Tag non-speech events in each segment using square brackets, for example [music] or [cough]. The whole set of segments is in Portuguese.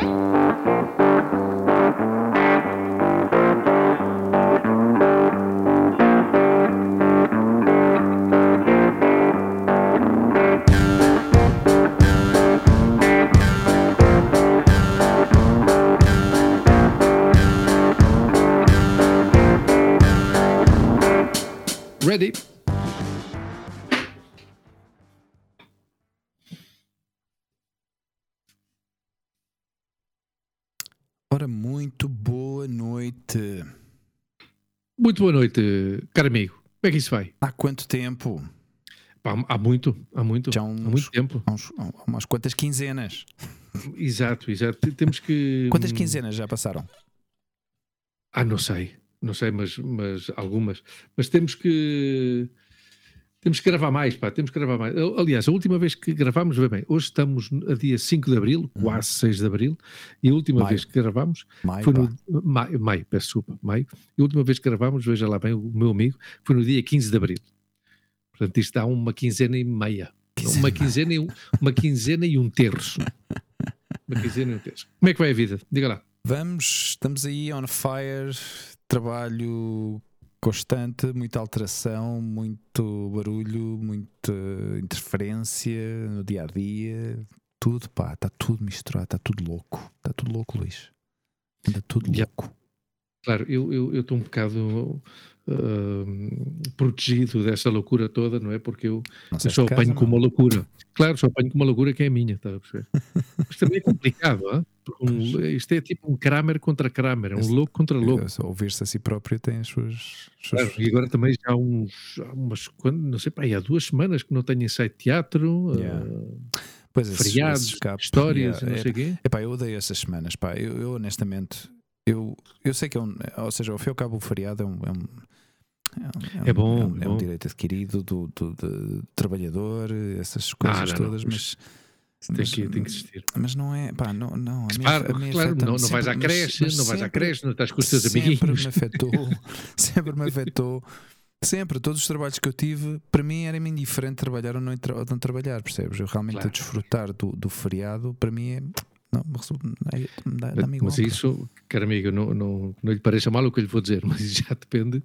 Bye. Muito boa noite, caro amigo. Como é que isso vai? Há quanto tempo? Pá, há muito, há muito, Já há uns- muito tempo. Há, uns- há umas quantas quinzenas? Exato, exato. Temos que. Quantas quinzenas já passaram? Ah, não sei, não sei, mas, mas algumas. Mas temos que. Temos que gravar mais, pá, temos que gravar mais. Aliás, a última vez que gravámos, vê bem, hoje estamos a dia 5 de Abril, quase 6 de Abril, e a última Uhum. Maio. vez que gravámos Maio, foi no. Maio, maio, peço desculpa, maio. E a última vez que gravámos, veja lá bem, o meu amigo, foi no dia 15 de Abril. Portanto, isto dá uma quinzena e meia. Quinzena uma, quinzena e um, uma quinzena e um terço. Uma quinzena e um terço. Como é que vai a vida? Diga lá. Vamos, estamos aí on fire, trabalho constante, muita alteração, muito barulho, muita interferência no dia a dia, tudo, pá, está tudo misturado, está tudo louco, está tudo louco, Luís. Está tudo Yeah. louco. Claro, eu estou um bocado ah, protegido dessa loucura toda, não é? Porque eu, eu só apanho com uma loucura. Claro, só apanho com uma loucura que é a minha, está a perceber? Mas também é complicado, um- isto é tipo um Kramer contra Kramer, é um louco contra louco. Só Ouvir-se a si próprio tem as suas. as suas- Claro, e agora também já há uns, há umas, não sei, pá, há duas semanas que não tenho ensaio de teatro, Yeah. ah, Pois, feriados, esses capos, histórias, yeah, não é- sei o quê. Epá, eu odeio essas semanas, pá. Eu, eu, honestamente, eu, eu sei que é um. Ou seja, ao fim e ao cabo, o feriado é um. É, um, é, um- É bom, é um, é é um bom. direito adquirido do, do, do trabalhador, essas coisas não, não, todas, mas, Tem que, tem que existir. mas não é. Pá, não. não a Claro, a mim claro, não, não vais sempre, à creche, não vais à sempre- creche, não estás com os teus sempre amiguinhos. me afetou, [laughs] [laughs] sempre me afetou. Sempre, todos os trabalhos que eu tive, para mim era-me indiferente trabalhar ou não, ou não trabalhar, percebes? Eu realmente Claro. a desfrutar do, do feriado, para mim é. Não, é- dá-me igual. Mas pá. isso, caro amigo, não, não, não lhe pareça mal o que eu lhe vou dizer, [laughs] mas isso já depende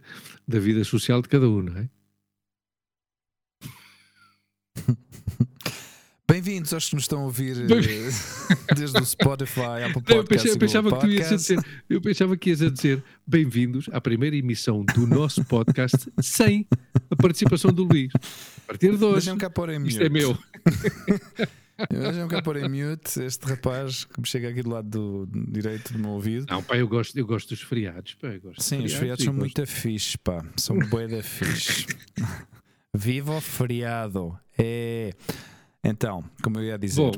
da vida social de cada um, não é? [laughs] Bem-vindos aos que nos estão a ouvir eh, [laughs] desde o Spotify, Apple Podcasts eu pensava Google que tu ias dizer, eu pensava que ias a dizer bem-vindos à primeira emissão do nosso podcast sem a participação do Luís. A partir de hoje, isto é meu. Deixem-me cá pôr em mute este rapaz que me chega aqui do lado do direito do meu ouvido. Não, pá, eu gosto, eu gosto dos feriados. Pá, eu gosto Sim, os feriados são muito fixe, pá. São bué da fixe. [laughs] Viva o feriado! É. Então, como eu ia dizer, Bom,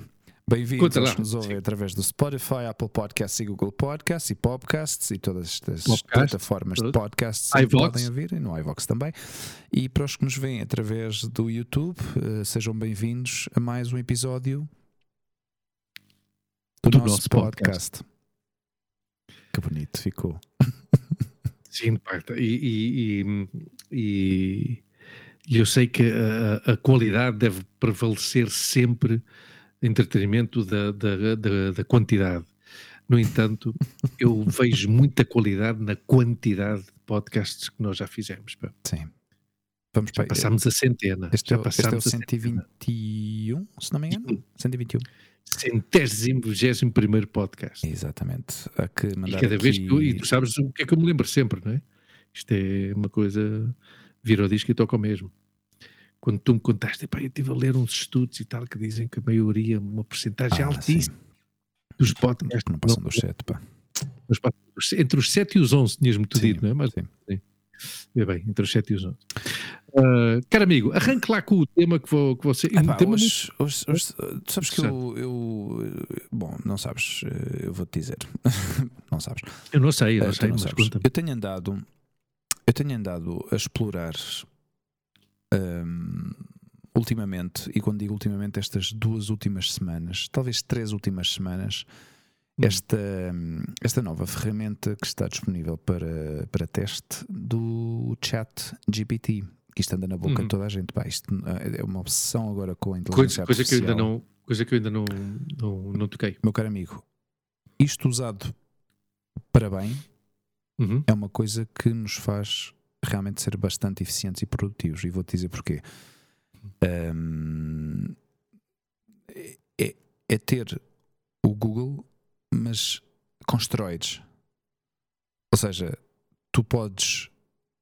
bem-vindos aos que nos ouvem através do Spotify, Apple Podcasts e Google Podcasts e Podcasts e todas estas Podcast, plataformas de podcasts que podem ouvir e no iVox também. E para os que nos veem através do YouTube, eh, sejam bem-vindos a mais um episódio do, Do nosso, nosso podcast. Que bonito ficou. [laughs] Sim, e, e, e- e eu sei que a, a qualidade deve prevalecer sempre em detrimento da, da, da, da quantidade. No entanto, eu [laughs] vejo muita qualidade na quantidade de podcasts que nós já fizemos. pá. Sim. Vamos Já para passámos a centena. Este, já é, o- este é o passámos a centena. 121, se não me engano. 121. Centésimo, vigésimo primeiro podcast. Exatamente. Há que E cada vez que eu, e aqui- tu sabes o que é que eu me lembro sempre, não é? Isto é uma coisa, vira o disco e toca o mesmo. Quando tu me contaste, eu estive a ler uns estudos e tal que dizem que a maioria, uma porcentagem Ah, altíssima dos podcasts, Não passam dos 7, pá. entre os 7 e os 11, tinhas-me tu Sim, dito, não é? Mas, sim. vê bem, entre os 7 e os 11. Ah, caro amigo, arranque lá com o tema que, vou, que você. Ah, pá, hoje, hoje- hoje, tu sabes que eu, eu- Bom, não sabes, eh, eu vou-te dizer. [laughs] não sabes. Eu não sei, eu não tu sei, não mas sabes. Eu tenho andado. Eu tenho andado a explorar hum, ultimamente, e quando digo ultimamente, estas duas últimas semanas, talvez três últimas semanas, Hum. esta, esta nova ferramenta que está disponível para, para teste do chat GPT. Que isto anda na boca Uhum. de toda a gente. Pá, isto é uma obsessão agora com a Coisa, inteligência coisa que eu ainda artificial. não, coisa que eu ainda não, não, não toquei. Meu caro amigo, isto usado para bem Uhum. é uma coisa que nos faz realmente ser bastante eficientes e produtivos. E vou-te dizer porquê. Ahm, é, é ter o Google, mas com esteroides. Ou seja, tu podes,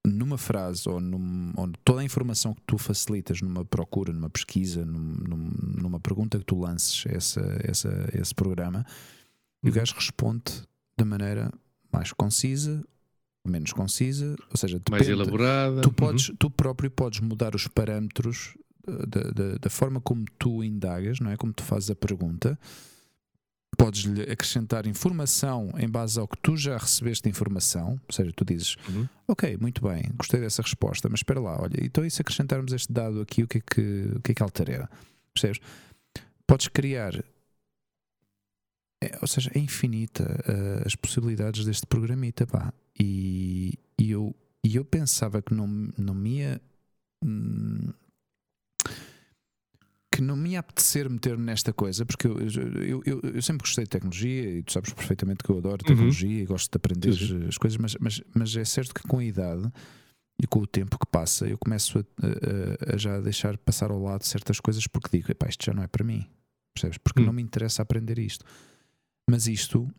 numa frase ou, num, ou toda a informação que tu facilitas numa procura, numa pesquisa, num- num- numa pergunta que tu lances essa, essa, esse programa, e o Uhum. gajo responde da maneira mais concisa, menos concisa, ou seja, Mais depende- elaborada. Tu, Uhum. podes, tu próprio podes mudar os parâmetros uh, da, da, da forma como tu indagas, não é? Como tu fazes a pergunta. Podes-lhe acrescentar informação em base ao que tu já recebeste informação, ou seja, tu dizes, Uhum. ok, muito bem, gostei dessa resposta, mas espera lá, olha, então e se acrescentarmos este dado aqui, o que é que, o que, é que altera? Percebes? Podes criar, é, ou seja, é infinita uh, as possibilidades deste programita, pá. E, e eu, e eu pensava que não, não me ia. hum, que não me ia apetecer meter nesta coisa, porque eu, eu, eu, eu sempre gostei de tecnologia e tu sabes perfeitamente que eu adoro tecnologia e gosto de aprender Sim, as coisas, mas, mas, mas é certo que com a idade e com o tempo que passa, eu começo a, a- a já deixar passar ao lado certas coisas porque digo, epá, isto já não é para mim, percebes? Porque Hum. não me interessa aprender isto. Mas isto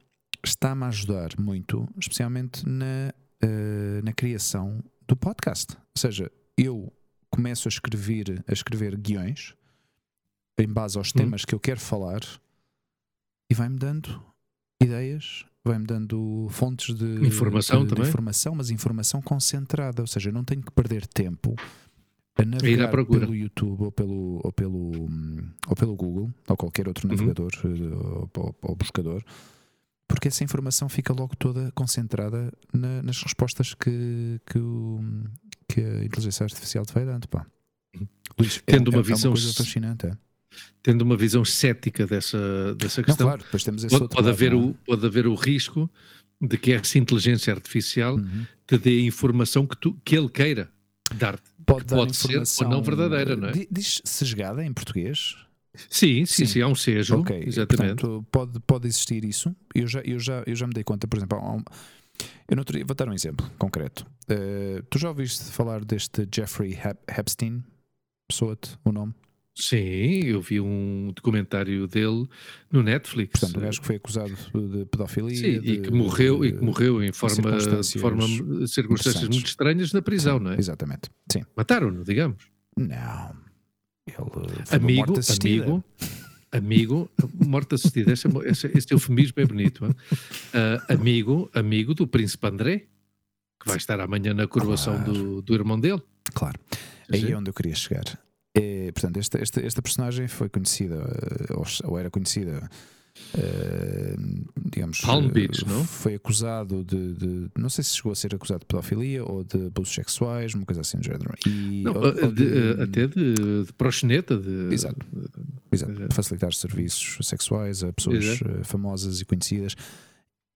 está-me a ajudar muito, especialmente na, eh, na criação do podcast. Ou seja, eu começo a escrever, a escrever guiões em base aos Hum. temas que eu quero falar e vai-me dando ideias, vai-me dando fontes de Informação de- de também. informação, mas informação concentrada. Ou seja, eu não tenho que perder tempo a navegar pelo YouTube ou pelo, ou, pelo, hum, ou pelo Google ou qualquer outro Uhum. navegador eh, ou, ou- ou buscador, porque essa informação fica logo toda concentrada na- nas respostas que, que, o- que a inteligência artificial te vai dando. Pá. Luís, Tendo uma é, visão é uma coisa s- fascinante. É? Tendo uma visão cética dessa, dessa Não, questão, claro, temos esse pode, pode lado, haver não é? o, pode haver o risco de que essa inteligência artificial Uhum. te dê a informação que, tu, que ele queira dar-te. Pode, que dar pode ser ou não verdadeira, não é? Di- Diz sesgada em português? Sim, sim, Sim. sim, há um sejo. Ok, exatamente. portanto, pode, pode existir isso. Eu já, eu, já, eu já me dei conta, por exemplo, um- eu não teria, vou dar um exemplo concreto. Eh, tu já ouviste falar deste Jeffrey Epstein? Soa-te o nome? Sim, eu vi um documentário dele no Netflix. Portanto, o gajo que foi acusado de pedofilia. Sim, de- e que morreu, e que de- morreu em forma, de circunstâncias forma circunstâncias interessantes. muito estranhas na prisão, não é? Exatamente. Sim. Mataram-no, digamos. Não. Ele foi uma Amigo, morte assistida. amigo, amigo, morte assistida, esse, esse, esse eufemismo é bonito. Ah, amigo, amigo do príncipe André, que vai estar amanhã na coroação Claro. do, do irmão dele. Claro. Aí sim. é onde eu queria chegar. É, portanto, esta, esta, esta personagem foi conhecida, ou, ou era conhecida, eh, digamos. Palm Beach, não? Foi acusado de, de- Não sei se chegou a ser acusado de pedofilia ou de abusos sexuais, uma coisa assim do género. E, Não, ou- ah, ou de- de- até de, de proxeneta. De, Exato. Exato, facilitar serviços sexuais a pessoas Exato. eh, famosas e conhecidas.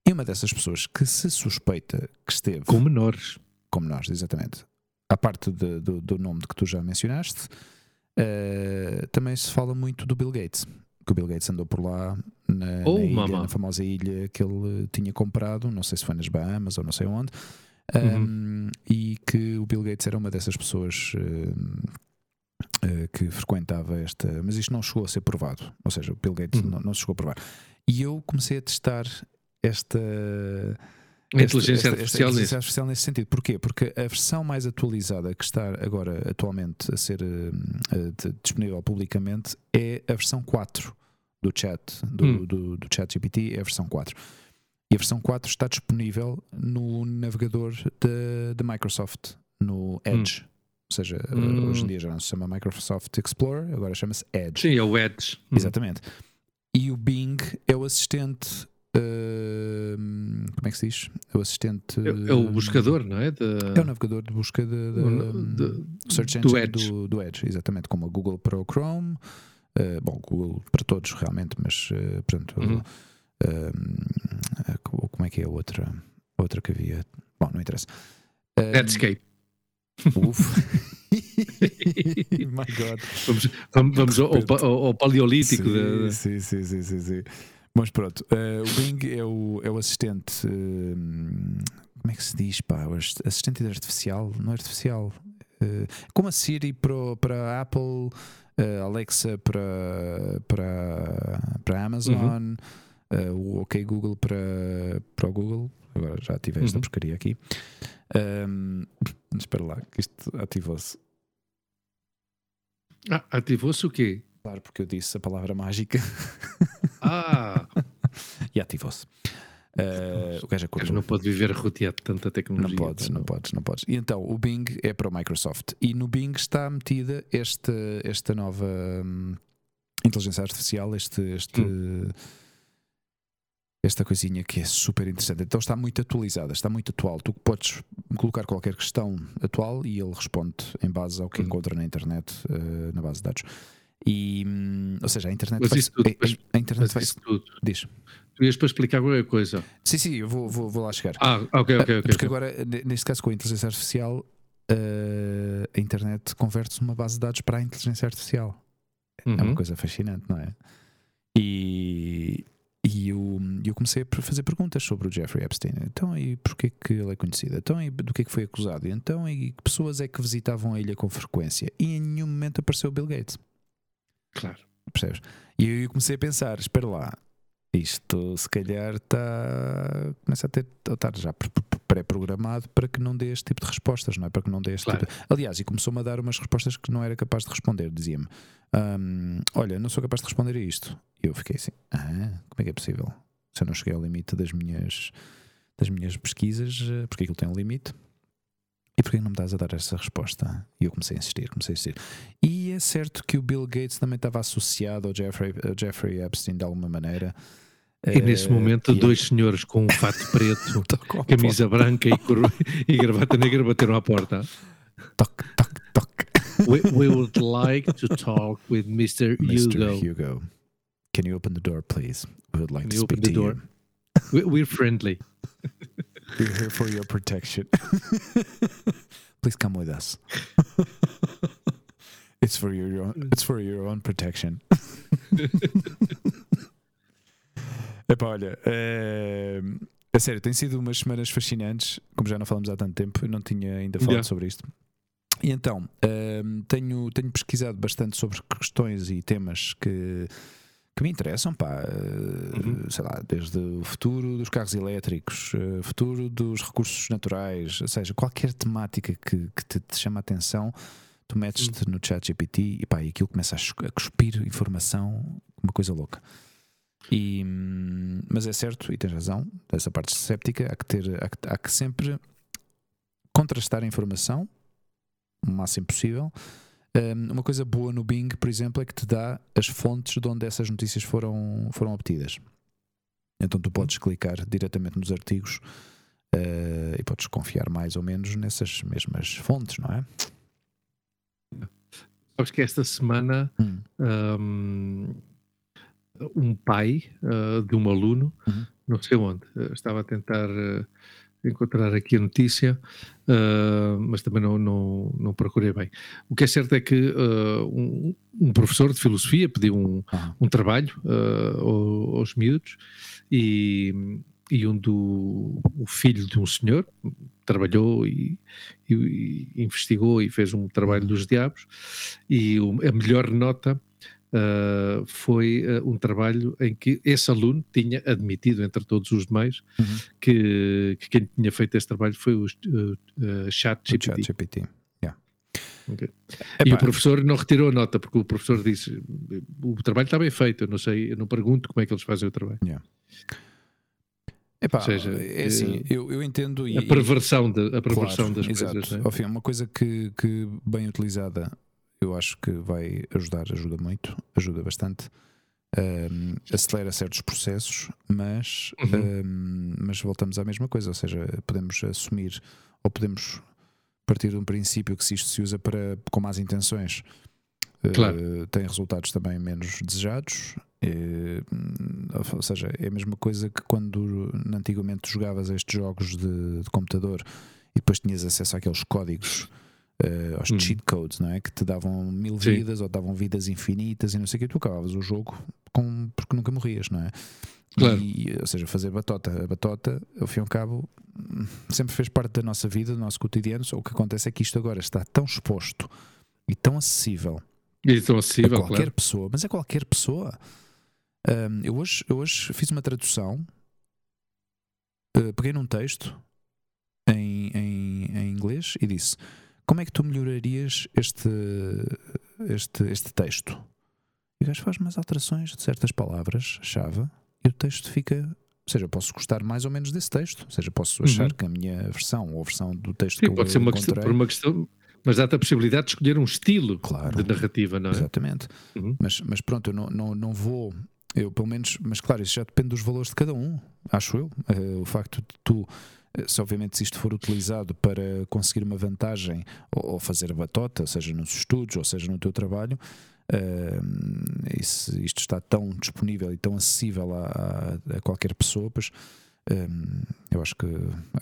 E uma dessas pessoas que se suspeita que esteve Com menores. como nós, exatamente. À parte de- do, do nome de que tu já mencionaste, eh, também se fala muito do Bill Gates. Que o Bill Gates andou por lá na, Oh, na ilha, na famosa ilha que ele tinha comprado, não sei se foi nas Bahamas ou não sei onde, Uhum. um, e que o Bill Gates era uma dessas pessoas eh, eh, que frequentava esta. Mas isto não chegou a ser provado, ou seja, o Bill Gates Uhum. não, não se chegou a provar. E eu comecei a testar esta. A inteligência esta- esta artificial inteligência artificial nesse sentido. Porquê? Porque a versão mais atualizada que está agora atualmente a ser eh, de- disponível publicamente é a versão 4 do chat, do, Hum. do, do chat GPT, é a versão 4. E a versão 4 está disponível no navegador da Microsoft, no Edge. Ou seja, Hum. hoje em dia já não se chama Microsoft Explorer, agora chama-se Edge. Sim, é o Edge. Hum. Exatamente. E o Bing é o assistente. eh, como é que se diz? É o assistente. É, é o buscador, não é? Da- É o navegador de busca de, de- o- de- Search do Engine Edge. Do, do Edge, exatamente, como a Google para o Chrome. Eh, bom, Google para todos realmente, mas eh, portanto, Uhum. co- como é que é a outra, outra que havia? Bom, não interessa. Netscape. Uf. [laughs] [laughs] My God. Vamos, vamos, vamos ao, ao ao- paleolítico. Sim, da- sim, sim, sim, sim, sim. Mas pronto, uh, o Bing é o, é o assistente. Uh, como é que se diz? Pá? O assistente artificial? Não é artificial. Uh, como a Siri para, para a Apple, Alexa para, para, para a Amazon, uhum. o OK Google para, para o Google. Agora já tive esta uhum. porcaria aqui. Um, espera lá, que isto ativou-se. Ah, ativou-se o quê? Claro, porque eu disse a palavra mágica. Ah! [laughs] e ativou-se. Uh, o gajo acordou. não pode viver rodeado de tanta tecnologia. Não podes, não podes, não podes. E então, o Bing é para o Microsoft. E no Bing está metida esta, esta nova hum, inteligência artificial, este, este, hum. esta coisinha que é super interessante. Então está muito atualizada, está muito atual. Tu podes colocar qualquer questão atual e ele responde em base ao que hum. encontra na internet, uh, na base de dados. E, hum, ou seja, a internet mas vai. Isso tudo, a, a, internet vai. tudo. Diz. Tu ias para explicar qualquer coisa. Sim, sim, eu vou, vou, vou lá chegar. Ah, ok, ok, ok. Porque agora, neste caso, com a inteligência artificial, uh, a internet converte-se numa base de dados para a inteligência artificial. Uhum. É uma uhum. coisa fascinante, não é? E, e eu, eu comecei a fazer perguntas sobre o Jeffrey Epstein. Então, e porquê que ele é conhecido? Então, e do que é que foi acusado? Então, e que pessoas é que visitavam a ilha com frequência? E em nenhum momento apareceu o Bill Gates. Claro. Percebes? E eu comecei a pensar: espera lá, isto se calhar está. começa a ter. estar já pré-programado para que não dê este tipo de respostas, não é? Para que não dê este claro. tipo de... Aliás, e começou-me a dar umas respostas que não era capaz de responder. Dizia-me: um, Olha, não sou capaz de responder a isto. E eu fiquei assim: Ah, como é que é possível? Se eu não cheguei ao limite das minhas, das minhas pesquisas, eh, porque aquilo tem um limite. E porquê não me estás a dar essa resposta? E eu comecei a insistir, comecei a insistir. E é certo que o Bill Gates também estava associado ao Jeffrey, ao Jeffrey Epstein de alguma maneira. E nesse uh, momento, dois senhores com um fato [laughs] preto, camisa branca e, cor... e gravata negra bateram à porta. Toc, toc, toc. We, we, would like to talk with Mr. [laughs] Mr. Hugo. Hugo. Can you open the door, please? We would like Can to speak to door? you. We're friendly. [laughs] We're [laughs] here for your protection. [laughs] Please come with us. [laughs] it's for your own, it's for your own protection. Epá, olha, é, é sério, tem sido umas semanas fascinantes, como já não falamos há tanto tempo, eu não tinha ainda falado yeah. sobre isto. E então, é, tenho, tenho pesquisado bastante sobre questões e temas que que me interessam, pá, uhum. sei lá, desde o futuro dos carros elétricos, uh, futuro dos recursos naturais, ou seja, qualquer temática que, que te, te chama a atenção, tu metes-te uhum. no chat GPT e pá, e aquilo começa a, cuspir informação, uma coisa louca. E, hum, mas é certo, e tens razão, dessa parte escéptica, há que, ter, há que, há que sempre contrastar a informação o máximo possível um, uma coisa boa no Bing, por exemplo, é que te dá as fontes de onde essas notícias foram, foram obtidas. Então tu podes clicar diretamente nos artigos uh, e podes confiar mais ou menos nessas mesmas fontes, não é? Sabes que esta semana hum. um, um, pai uh, de um aluno, uhum. não sei onde, uh, estava a tentar encontrar aqui a notícia, uh, mas também não, não, não, procurei bem. O que é certo é que uh, um, um, professor de filosofia pediu um, um trabalho uh, aos miúdos e, e um do o filho de um senhor trabalhou e, e, e investigou e fez um trabalho dos diabos e a melhor nota uh, foi uh, um trabalho em que esse aluno tinha admitido, entre todos os demais, uhum. que, que, quem tinha feito esse trabalho foi o uh, Chat GPT. Chat GPT. Okay. E o professor não retirou a nota, porque o professor disse o trabalho está bem feito, eu não sei, eu não pergunto como é que eles fazem o trabalho. Yeah. Epá, seja, é assim, eu, eu entendo a perversão, de, a perversão claro, das exato. coisas. Né? Ao fim, é uma coisa que, que bem utilizada eu acho que vai ajudar, ajuda muito, ajuda bastante. Um, acelera certos processos, mas, uhum. um, mas voltamos à mesma coisa, ou seja, podemos assumir ou podemos partir de um princípio que se isto se usa para, com más intenções claro. uh, tem resultados também menos desejados. Uh, ou seja, é a mesma coisa que quando antigamente jogavas estes jogos de, de computador e depois tinhas acesso àqueles códigos uh, aos hum. cheat codes, não é? Que te davam mil Sim. vidas ou davam vidas infinitas e não sei o que, tu acabavas o jogo com, porque nunca morrias, não é? Claro. E, ou seja, fazer batota. A batota, ao fim e ao cabo, sempre fez parte da nossa vida, do nosso cotidiano. Só o que acontece é que isto agora está tão exposto e tão acessível, e tão acessível, a qualquer claro. pessoa, mas a qualquer pessoa. Um, eu, hoje, eu hoje fiz uma tradução, uh, peguei num texto em, em, em inglês e disse: Como é que tu melhorarias este, este, este texto? E o gajo faz umas alterações de certas palavras-chave e o texto fica. Ou seja, eu posso gostar mais ou menos desse texto. Ou seja, posso achar Uhum. que a minha versão ou a versão do texto Sim, que pode eu ser uma questão, por uma questão, mas dá-te a possibilidade de escolher um estilo Claro. de narrativa, não é? Exatamente. Uhum. Mas, mas pronto, eu não, não, não vou. Eu, pelo menos, mas claro, isso já depende dos valores de cada um, acho eu. Eh, o facto de tu, se obviamente se isto for utilizado para conseguir uma vantagem ou, ou fazer batota, seja nos estudos ou seja no teu trabalho, eh, e se isto está tão disponível e tão acessível a, a- a qualquer pessoa, pois eh, eu acho que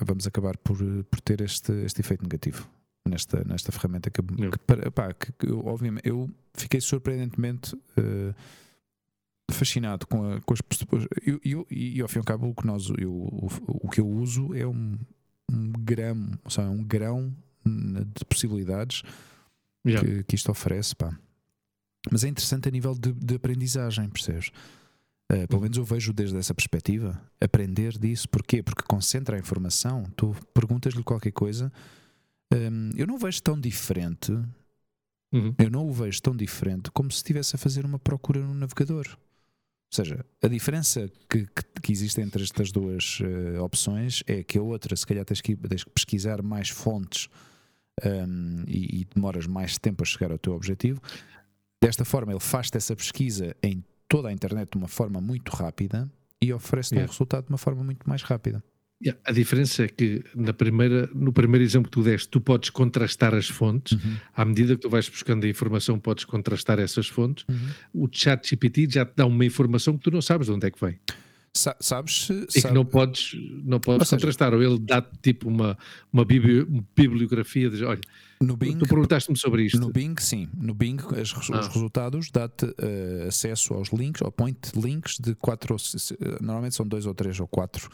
vamos acabar por, por ter este, este efeito negativo nesta, nesta ferramenta que, que, pá, que- que eu, obviamente eu fiquei surpreendentemente eh, fascinado com, a- com as pessoas e ao fim e ao cabo o que, nós, eu, o, o que eu uso é um, um grão, seja, um grão de possibilidades Yeah. que, que isto oferece, pá. Mas é interessante a nível de, de aprendizagem, percebes? Uh, pelo Uhum. menos eu vejo desde essa perspectiva aprender disso. Porquê? Porque concentra a informação. Tu perguntas-lhe qualquer coisa. um, eu não vejo tão diferente. Uhum. Eu não o vejo tão diferente como se estivesse a fazer uma procura no navegador. Ou seja, a diferença que, que, que existe entre estas duas eh, opções é que a outra, se calhar, tens que, tens que pesquisar mais fontes um, e, e demoras mais tempo a chegar ao teu objetivo. Desta forma, ele faz-te essa pesquisa em toda a internet de uma forma muito rápida e oferece-te um Yeah. resultado de uma forma muito mais rápida. Yeah, A diferença é que na primeira, no primeiro exemplo que tu deste, tu podes contrastar as fontes. À medida que tu vais buscando a informação, podes contrastar essas fontes. O chat GPT já te dá uma informação que tu não sabes de onde é que vem. Sa- sabes. E que sabe- não podes, não Ou podes seja- contrastar. Ou ele dá-te tipo uma, uma bibli- uma bibliografia de olha, Bing, tu perguntaste-me sobre isto. No Bing, sim. No Bing, as Ah. os resultados dá-te eh, acesso aos links, ou point links de quatro. se- Normalmente são dois ou três ou quatro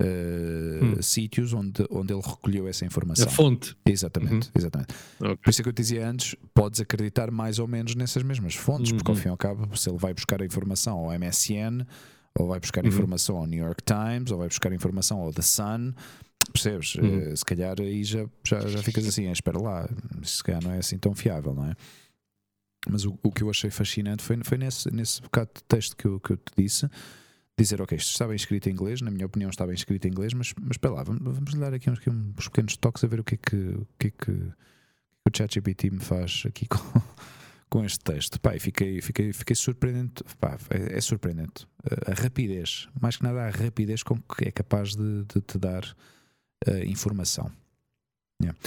eh, Hum. sítios onde, onde ele recolheu essa informação. a fonte. Exatamente, exatamente. Ok. Por isso é que eu te dizia antes: podes acreditar mais ou menos nessas mesmas fontes, porque ao Uhum. fim e ao cabo, se ele vai buscar a informação ao MSN, ou vai buscar Uhum. informação ao New York Times, ou vai buscar informação ao The Sun, percebes? Uhum. Eh, se calhar aí já, já, já ficas assim, "Ah, espera lá, se calhar não é assim tão fiável, não é? Mas o, o que eu achei fascinante foi, foi nesse, nesse bocado de texto que eu, que eu te disse. Dizer, ok, isto está bem escrito em inglês, na minha opinião está bem escrito em inglês, mas, mas espera lá, vamos, vamos dar aqui uns, uns pequenos toques a ver o que é que, o que, é que o ChatGPT me faz aqui [laughs] com, com este texto. Pá, fiquei, fiquei, fiquei surpreendente. Pá, é, é surpreendente. A, a rapidez, mais que nada, a rapidez com que é capaz de, de te dar eh, informação. Yeah.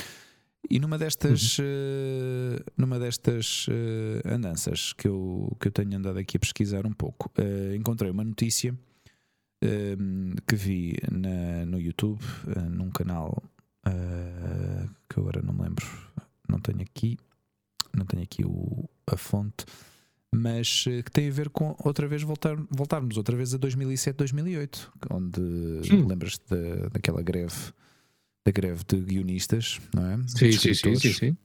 E numa destas, eh, numa destas eh, andanças que eu, que eu tenho andado aqui a pesquisar um pouco, eh, encontrei uma notícia que vi na, no YouTube, num canal que agora não me lembro, não tenho aqui, não tenho aqui o, a fonte, mas que tem a ver com outra vez voltar, voltarmos outra vez a 2007, 2008, onde lembras-te da, daquela greve da greve de guionistas, não é? Sim, sim, sim, sim, sim.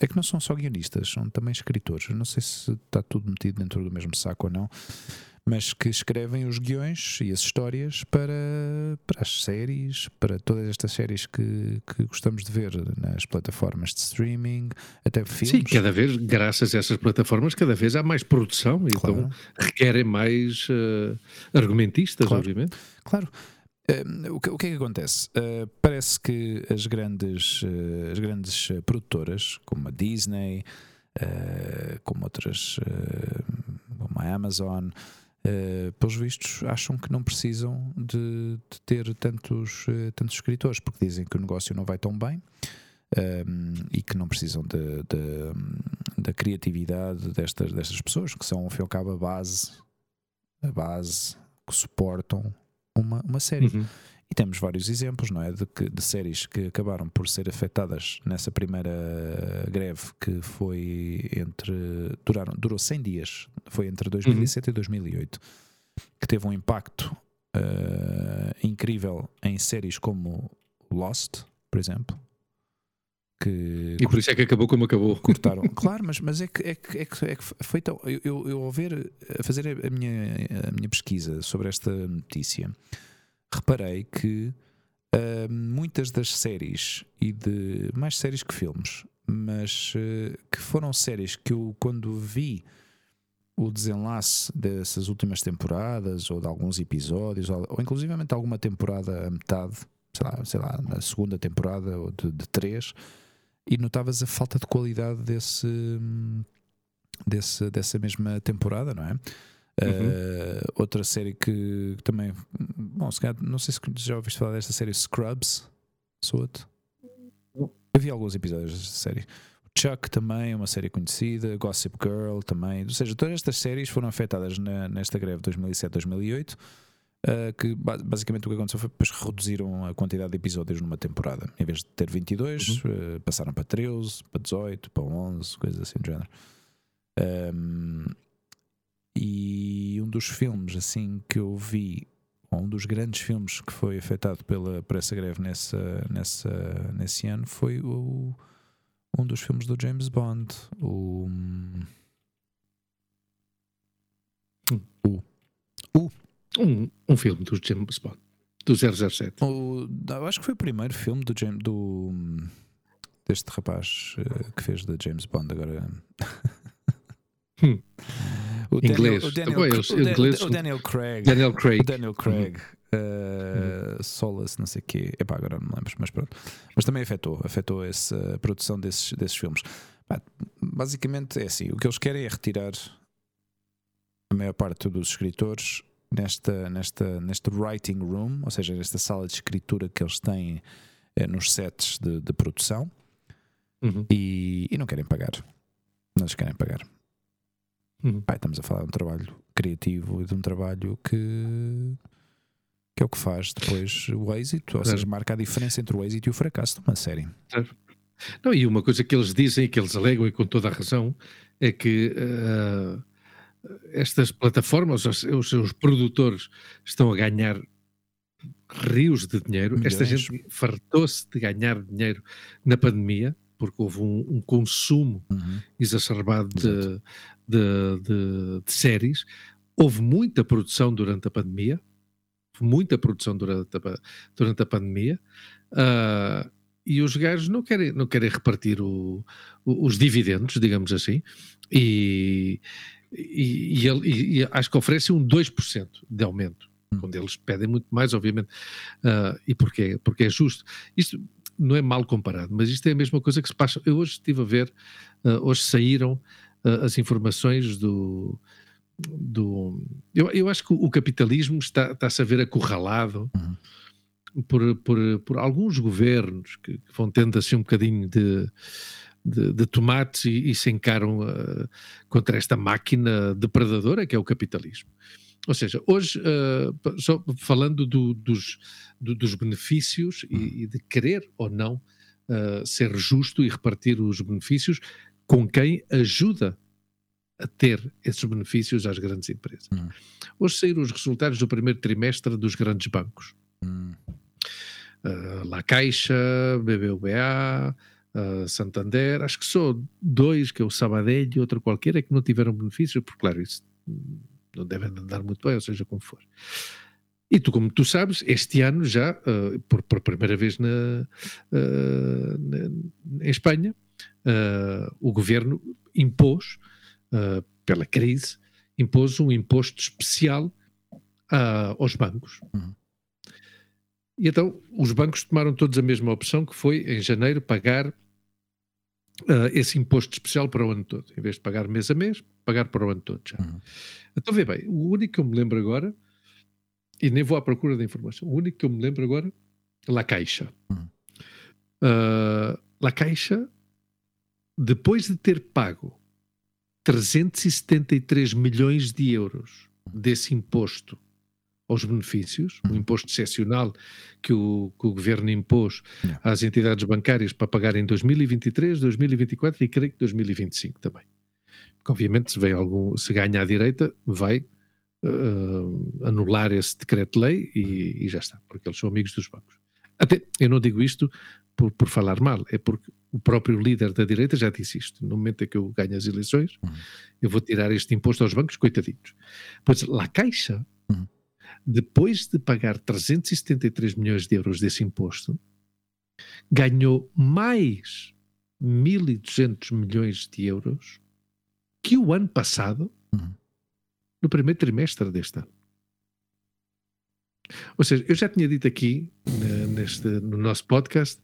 É que não são só guionistas, são também escritores. Eu não sei se está tudo metido dentro do mesmo saco ou não, mas que escrevem os guiões e as histórias para, para as séries, para todas estas séries que, que gostamos de ver nas plataformas de streaming, até filmes. Sim, cada vez, graças a essas plataformas, cada vez há mais produção e Claro. então requerem mais eh, argumentistas, Claro. obviamente. Claro. O, que, o que é que acontece? Eh, parece que as grandes, eh, as grandes produtoras, como a Disney, eh, como outras, como a Amazon, pelos vistos, acham que não precisam de, de ter tantos, tantos escritores, porque dizem que o negócio não vai tão bem. ehm, e que não precisam da criatividade destas, destas pessoas, que são, ao fim e ao cabo, a base, a base que suportam uma, uma série. Uhum. E temos vários exemplos, não é? De, que- de séries que acabaram por ser afetadas nessa primeira greve que foi entre. Duraram, durou 100 dias, foi entre 2007 e 2008, que teve um impacto uh, incrível em séries como Lost, por exemplo. Que e por isso é que acabou como acabou. Cortaram. [laughs] claro, mas, mas é, que, é, que, é, que, é que foi tão. Eu, eu, ao ver, a fazer a minha, a minha pesquisa sobre esta notícia, reparei que uh, muitas das séries e de mais séries que filmes, mas uh, que foram séries que eu, quando vi o desenlace dessas últimas temporadas ou de alguns episódios, ou, ou inclusivamente alguma temporada a metade, sei lá, sei lá na segunda temporada ou de, de três, e notavas a falta de qualidade desse, desse dessa mesma temporada, não é? Uhum. Uh, outra série que também, bom, se calhar, não sei se já ouviste falar desta série Scrubs, Soa-te? Eu vi alguns episódios desta série. Chuck também, uma série conhecida, Gossip Girl também. Ou seja, todas estas séries foram afetadas na, nesta greve de 2007-2008. Uh, que basicamente o que aconteceu foi que depois reduziram a quantidade de episódios numa temporada. Em vez de ter 22, uhum. uh, passaram para 13, para 18, para 11, coisas assim do género. Um, e um dos filmes assim que eu vi, um dos grandes filmes que foi afetado pela, por essa greve nessa, nessa, nesse ano foi o um dos filmes do James Bond. O. O. o. Um, um filme do James Bond. Do 007. O, eu acho que foi o primeiro filme do James. Do, deste rapaz uh, que fez da James Bond agora. Hum. O inglês. Daniel, o Daniel, o, inglês. O Daniel Craig. Daniel Craig. O Daniel Craig. Uhum. Uh, Solace, não sei o quê. Epá, agora não me lembro, mas pronto. Mas também afetou, afetou essa produção desses, desses filmes. basicamente é assim: o que eles querem é retirar a maior parte dos escritores nesta, nesta, neste writing room, ou seja, nesta sala de escritura que eles têm é, nos sets de, de produção uhum. e, e, não querem pagar. Não lhes querem pagar. Uhum. Pai, estamos a falar de um trabalho criativo e de um trabalho que que é o que faz depois o êxito, ou seja, marca a diferença entre o êxito e o fracasso de uma série. Não, e uma coisa que eles dizem, que eles alegam e com toda a razão, é que uh, estas plataformas, os, seus produtores, estão a ganhar rios de dinheiro. Milhões. Esta gente fartou-se de ganhar dinheiro na pandemia, porque houve um, um consumo uhum. exacerbado de, de, de, de séries. Houve muita produção durante a pandemia, muita produção durante a, durante a pandemia. Uh, e os gajos não querem, não querem repartir o, o, os dividendos, digamos assim, e, e, e, e acho que oferecem um 2% de aumento, hum. quando eles pedem muito mais, obviamente. Uh, e porquê? Porque é justo. Isto não é mal comparado, mas isto é a mesma coisa que se passa. Eu hoje estive a ver, uh, hoje saíram uh, as informações do, do. Eu, eu acho que o capitalismo está, está a ver acorralado uhum. por, por, por alguns governos que, que, vão tendo assim um bocadinho de, de, de tomates e, e, se encaram uh, contra esta máquina depredadora que é o capitalismo. Ou seja, hoje, uh, só falando do, dos, do, dos benefícios e, uhum. e, de querer ou não uh, ser justo e repartir os benefícios com quem ajuda a ter esses benefícios às grandes empresas. Hum. Hoje saíram os resultados do primeiro trimestre dos grandes bancos. Hum. Uh, La Caixa, BBVA, uh, Santander, acho que só dois, que é o Sabadell e outro qualquer, é que não tiveram benefícios, porque claro, isso não devem andar muito bem, ou seja, como for. E tu, como tu sabes, este ano já, uh, por, por primeira vez na, uh, na em Espanha, uh, o governo impôs pela crise, impôs um imposto especial aos bancos. Uhum. E então os bancos tomaram todos a mesma opção, que foi em janeiro pagar uh, esse imposto especial para o ano todo. Em vez de pagar mês a mês, pagar para o ano todo já. Uhum. Então vê bem, o único que eu me lembro agora, e nem vou à procura da informação, o único que eu me lembro agora é La Caixa. Uhum. Uh, La Caixa, depois de ter pago 373 milhões de euros desse imposto aos benefícios, um imposto excepcional que o, que o governo impôs yeah. às entidades bancárias para pagar em 2023, 2024 e creio que 2025 também. Porque obviamente se vem algum, se ganha à direita, vai uh, anular esse decreto-lei e, e, já está, porque eles são amigos dos bancos. Até, eu não digo isto por, por, falar mal, é porque o próprio líder da direita já disse isto. No momento em que eu ganho as eleições, uhum. eu vou tirar este imposto aos bancos, coitadinhos. Pois lá Caixa, uhum. Depois de pagar 373 milhões de euros desse imposto, ganhou mais 1.200 milhões de euros que o ano passado, uhum. no primeiro trimestre deste ano. Ou seja, eu já tinha dito aqui, neste, no nosso podcast,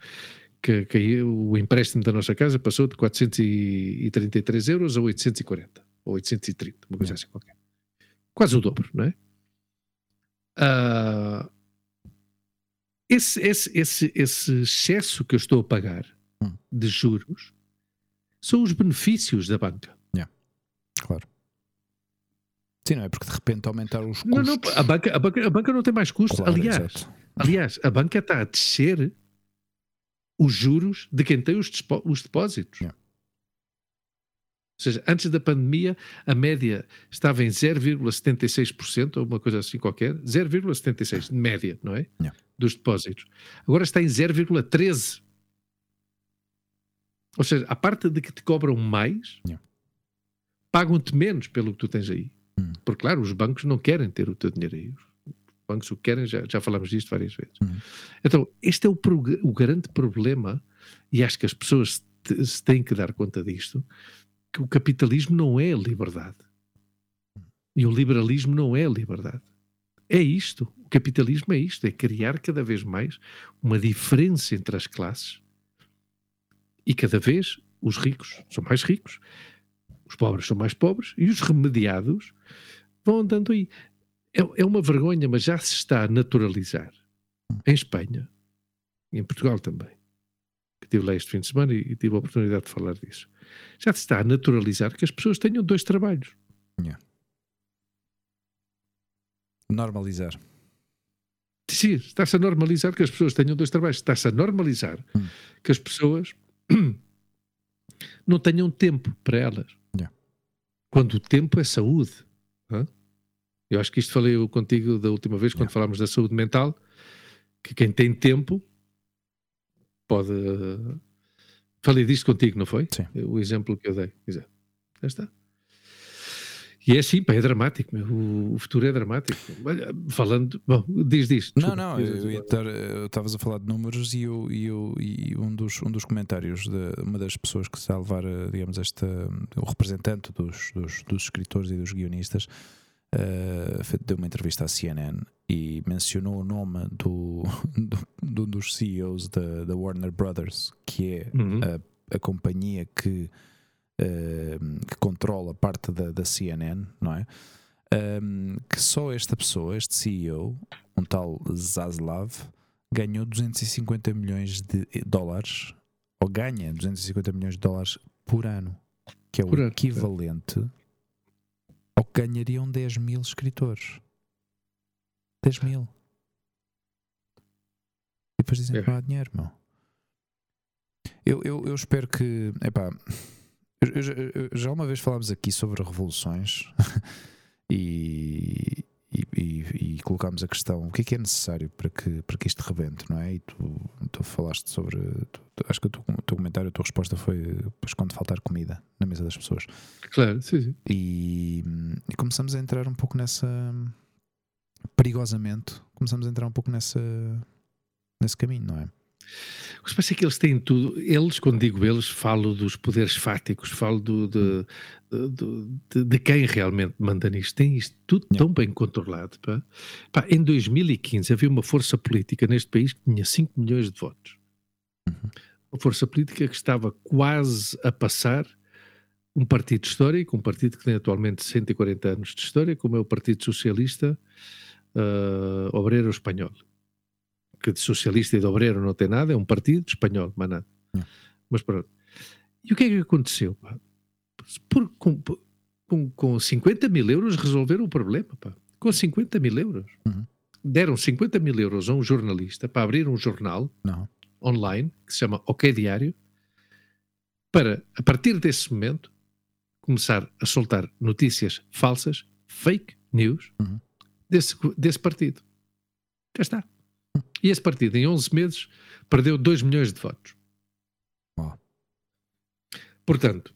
que, que, o empréstimo da nossa casa passou de 433 euros a 840, ou 830, uma coisa assim qualquer. Quase o dobro, não é? Uh, esse, esse, esse, esse excesso que eu estou a pagar hum. de juros são os benefícios da banca. Yeah. Claro. Sim, não é porque de repente aumentar os custos. Não, não, a banca, a banca, a banca não tem mais custos. Claro, aliás, aliás, a banca está a descer os juros de quem tem os, os depósitos. Yeah. Ou seja, antes da pandemia, a média estava em 0,76%, ou uma coisa assim qualquer, 0,76% de média, não é? Yeah. Dos depósitos. Agora está em 0,13%. Ou seja, a parte de que te cobram mais, pagam-te menos pelo que tu tens aí. Hum. Porque, claro, os bancos não querem ter o teu dinheiro aí. Os bancos o que querem, já, já falamos disto várias vezes. Hum. Então, este é o, o, grande problema, e acho que as pessoas se têm que dar conta disto, que o capitalismo não é liberdade. E o liberalismo não é liberdade. É isto. O capitalismo é isto: é criar cada vez mais uma diferença entre as classes. E cada vez os ricos são mais ricos os pobres são mais pobres e os remediados vão andando aí. É, é uma vergonha, mas já se está a naturalizar em Espanha e em Portugal também. Que estive lá este fim de semana e, e, tive a oportunidade de falar disso. Já se está a naturalizar que as pessoas tenham dois trabalhos. Yeah. Normalizar. Sim, está-se a normalizar que as pessoas tenham dois trabalhos. Está-se a normalizar hum. que as pessoas [clears throat] não tenham tempo para elas. Quando o tempo é saúde. Eu acho que isto falei eu contigo da última vez, quando yeah. falámos da saúde mental, que quem tem tempo pode. Falei disto contigo, não foi? Sim. O exemplo que eu dei. Exato. Já está. E é assim, pá, é dramático, meu. O, futuro é dramático. Falando. Bom, diz, diz. Não, não, eu estavas a falar de números e, eu, e, eu, e um, dos, um dos comentários de uma das pessoas que está a levar, eh, digamos, esta, o representante dos, dos, dos escritores e dos guionistas, uh, deu uma entrevista à CNN e mencionou o nome do, [laughs] do, do dos CEOs da, da Warner Brothers, que é uhum. a, a companhia que Ehm, que controla parte da, da CNN, não é? Um, ehm, que só esta pessoa, este CEO, um tal Zaslav, ganhou 250 milhões de dólares, ou ganha 250 milhões de dólares por ano, que é o equivalente que ganhariam 10 mil escritores. 10 mil. E depois dizem é. que não há dinheiro, meu. Eu, eu, eu espero que. Epá, eu, eu, já uma vez falámos aqui sobre revoluções [laughs] e, e, e, e, colocámos a questão: o que é que é necessário para que, para que isto rebente, não é? E tu, tu falaste sobre. Tu, acho que o teu, o teu, comentário, a tua resposta foi: pois quando faltar comida na mesa das pessoas. Claro, sim, sim. E, e começamos a entrar um pouco nessa. Perigosamente, começamos a entrar um pouco nessa, nesse caminho, não é? O que é que eles têm tudo. Eles, quando digo eles, falo dos poderes fáticos, falo do, de, de, de, quem realmente manda nisto. Tem isto tudo tão bem controlado. Pá. Pá, em 2015 havia uma força política neste país que tinha 5 milhões de votos. Uhum. Uma força política que estava quase a passar um partido histórico, um partido que tem atualmente 140 anos de história, como é o Partido Socialista uh, Obreiro Espanhol que de socialista e de obreiro não tem nada, é um partido espanhol, mas nada. Mas pronto. E o que é que aconteceu? Por, com, com, com 50 mil euros resolveram o problema. Pá. Com 50 mil euros. Uhum. Deram 50 mil euros a um jornalista para abrir um jornal não. online que se chama OK Diário para, a partir desse momento, começar a soltar notícias falsas, fake News Uhum. desse, desse partido. Já está. E esse partido, em 11 meses, perdeu 2 milhões de votos. Uau. Portanto,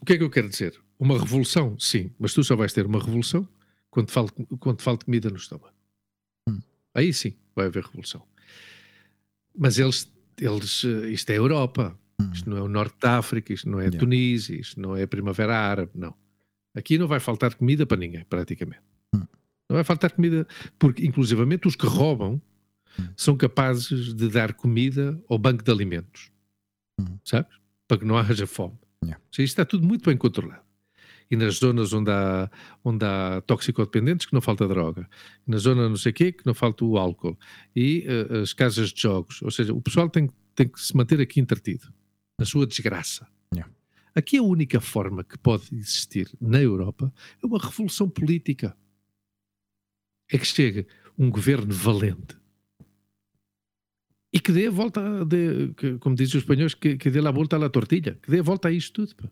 o que é que eu quero dizer? Uma revolução, sim, mas tu só vais ter uma revolução quando te falte, quando te falte comida no estômago. Hum. Aí sim vai haver revolução. Mas eles, eles eh, isto é a Europa, Hum. isto não é o Norte da África, isto não é a Yeah. Tunísia, isto não é a Primavera Árabe, não. Aqui não vai faltar comida para ninguém, praticamente. Hum. Não vai faltar comida, porque inclusivamente os que roubam. São capazes de dar comida ao banco de alimentos, Hum. sabes? Para que não haja fome. Yeah. Seja, Isto está tudo muito bem controlado. E nas zonas onde há, onde há toxicodependentes, que não falta droga. Na zona não sei o quê, que não falta o álcool. E eh, as casas de jogos. Ou seja, o pessoal tem, tem que se manter aqui entretido, na sua desgraça. Yeah. Aqui a única forma que pode existir na Europa é uma revolução política. É que chegue um governo valente e que dê a volta, dê, que, como dizem os espanhóis, que, que dê a volta à tortilha, que dê a volta a isto tudo. pá.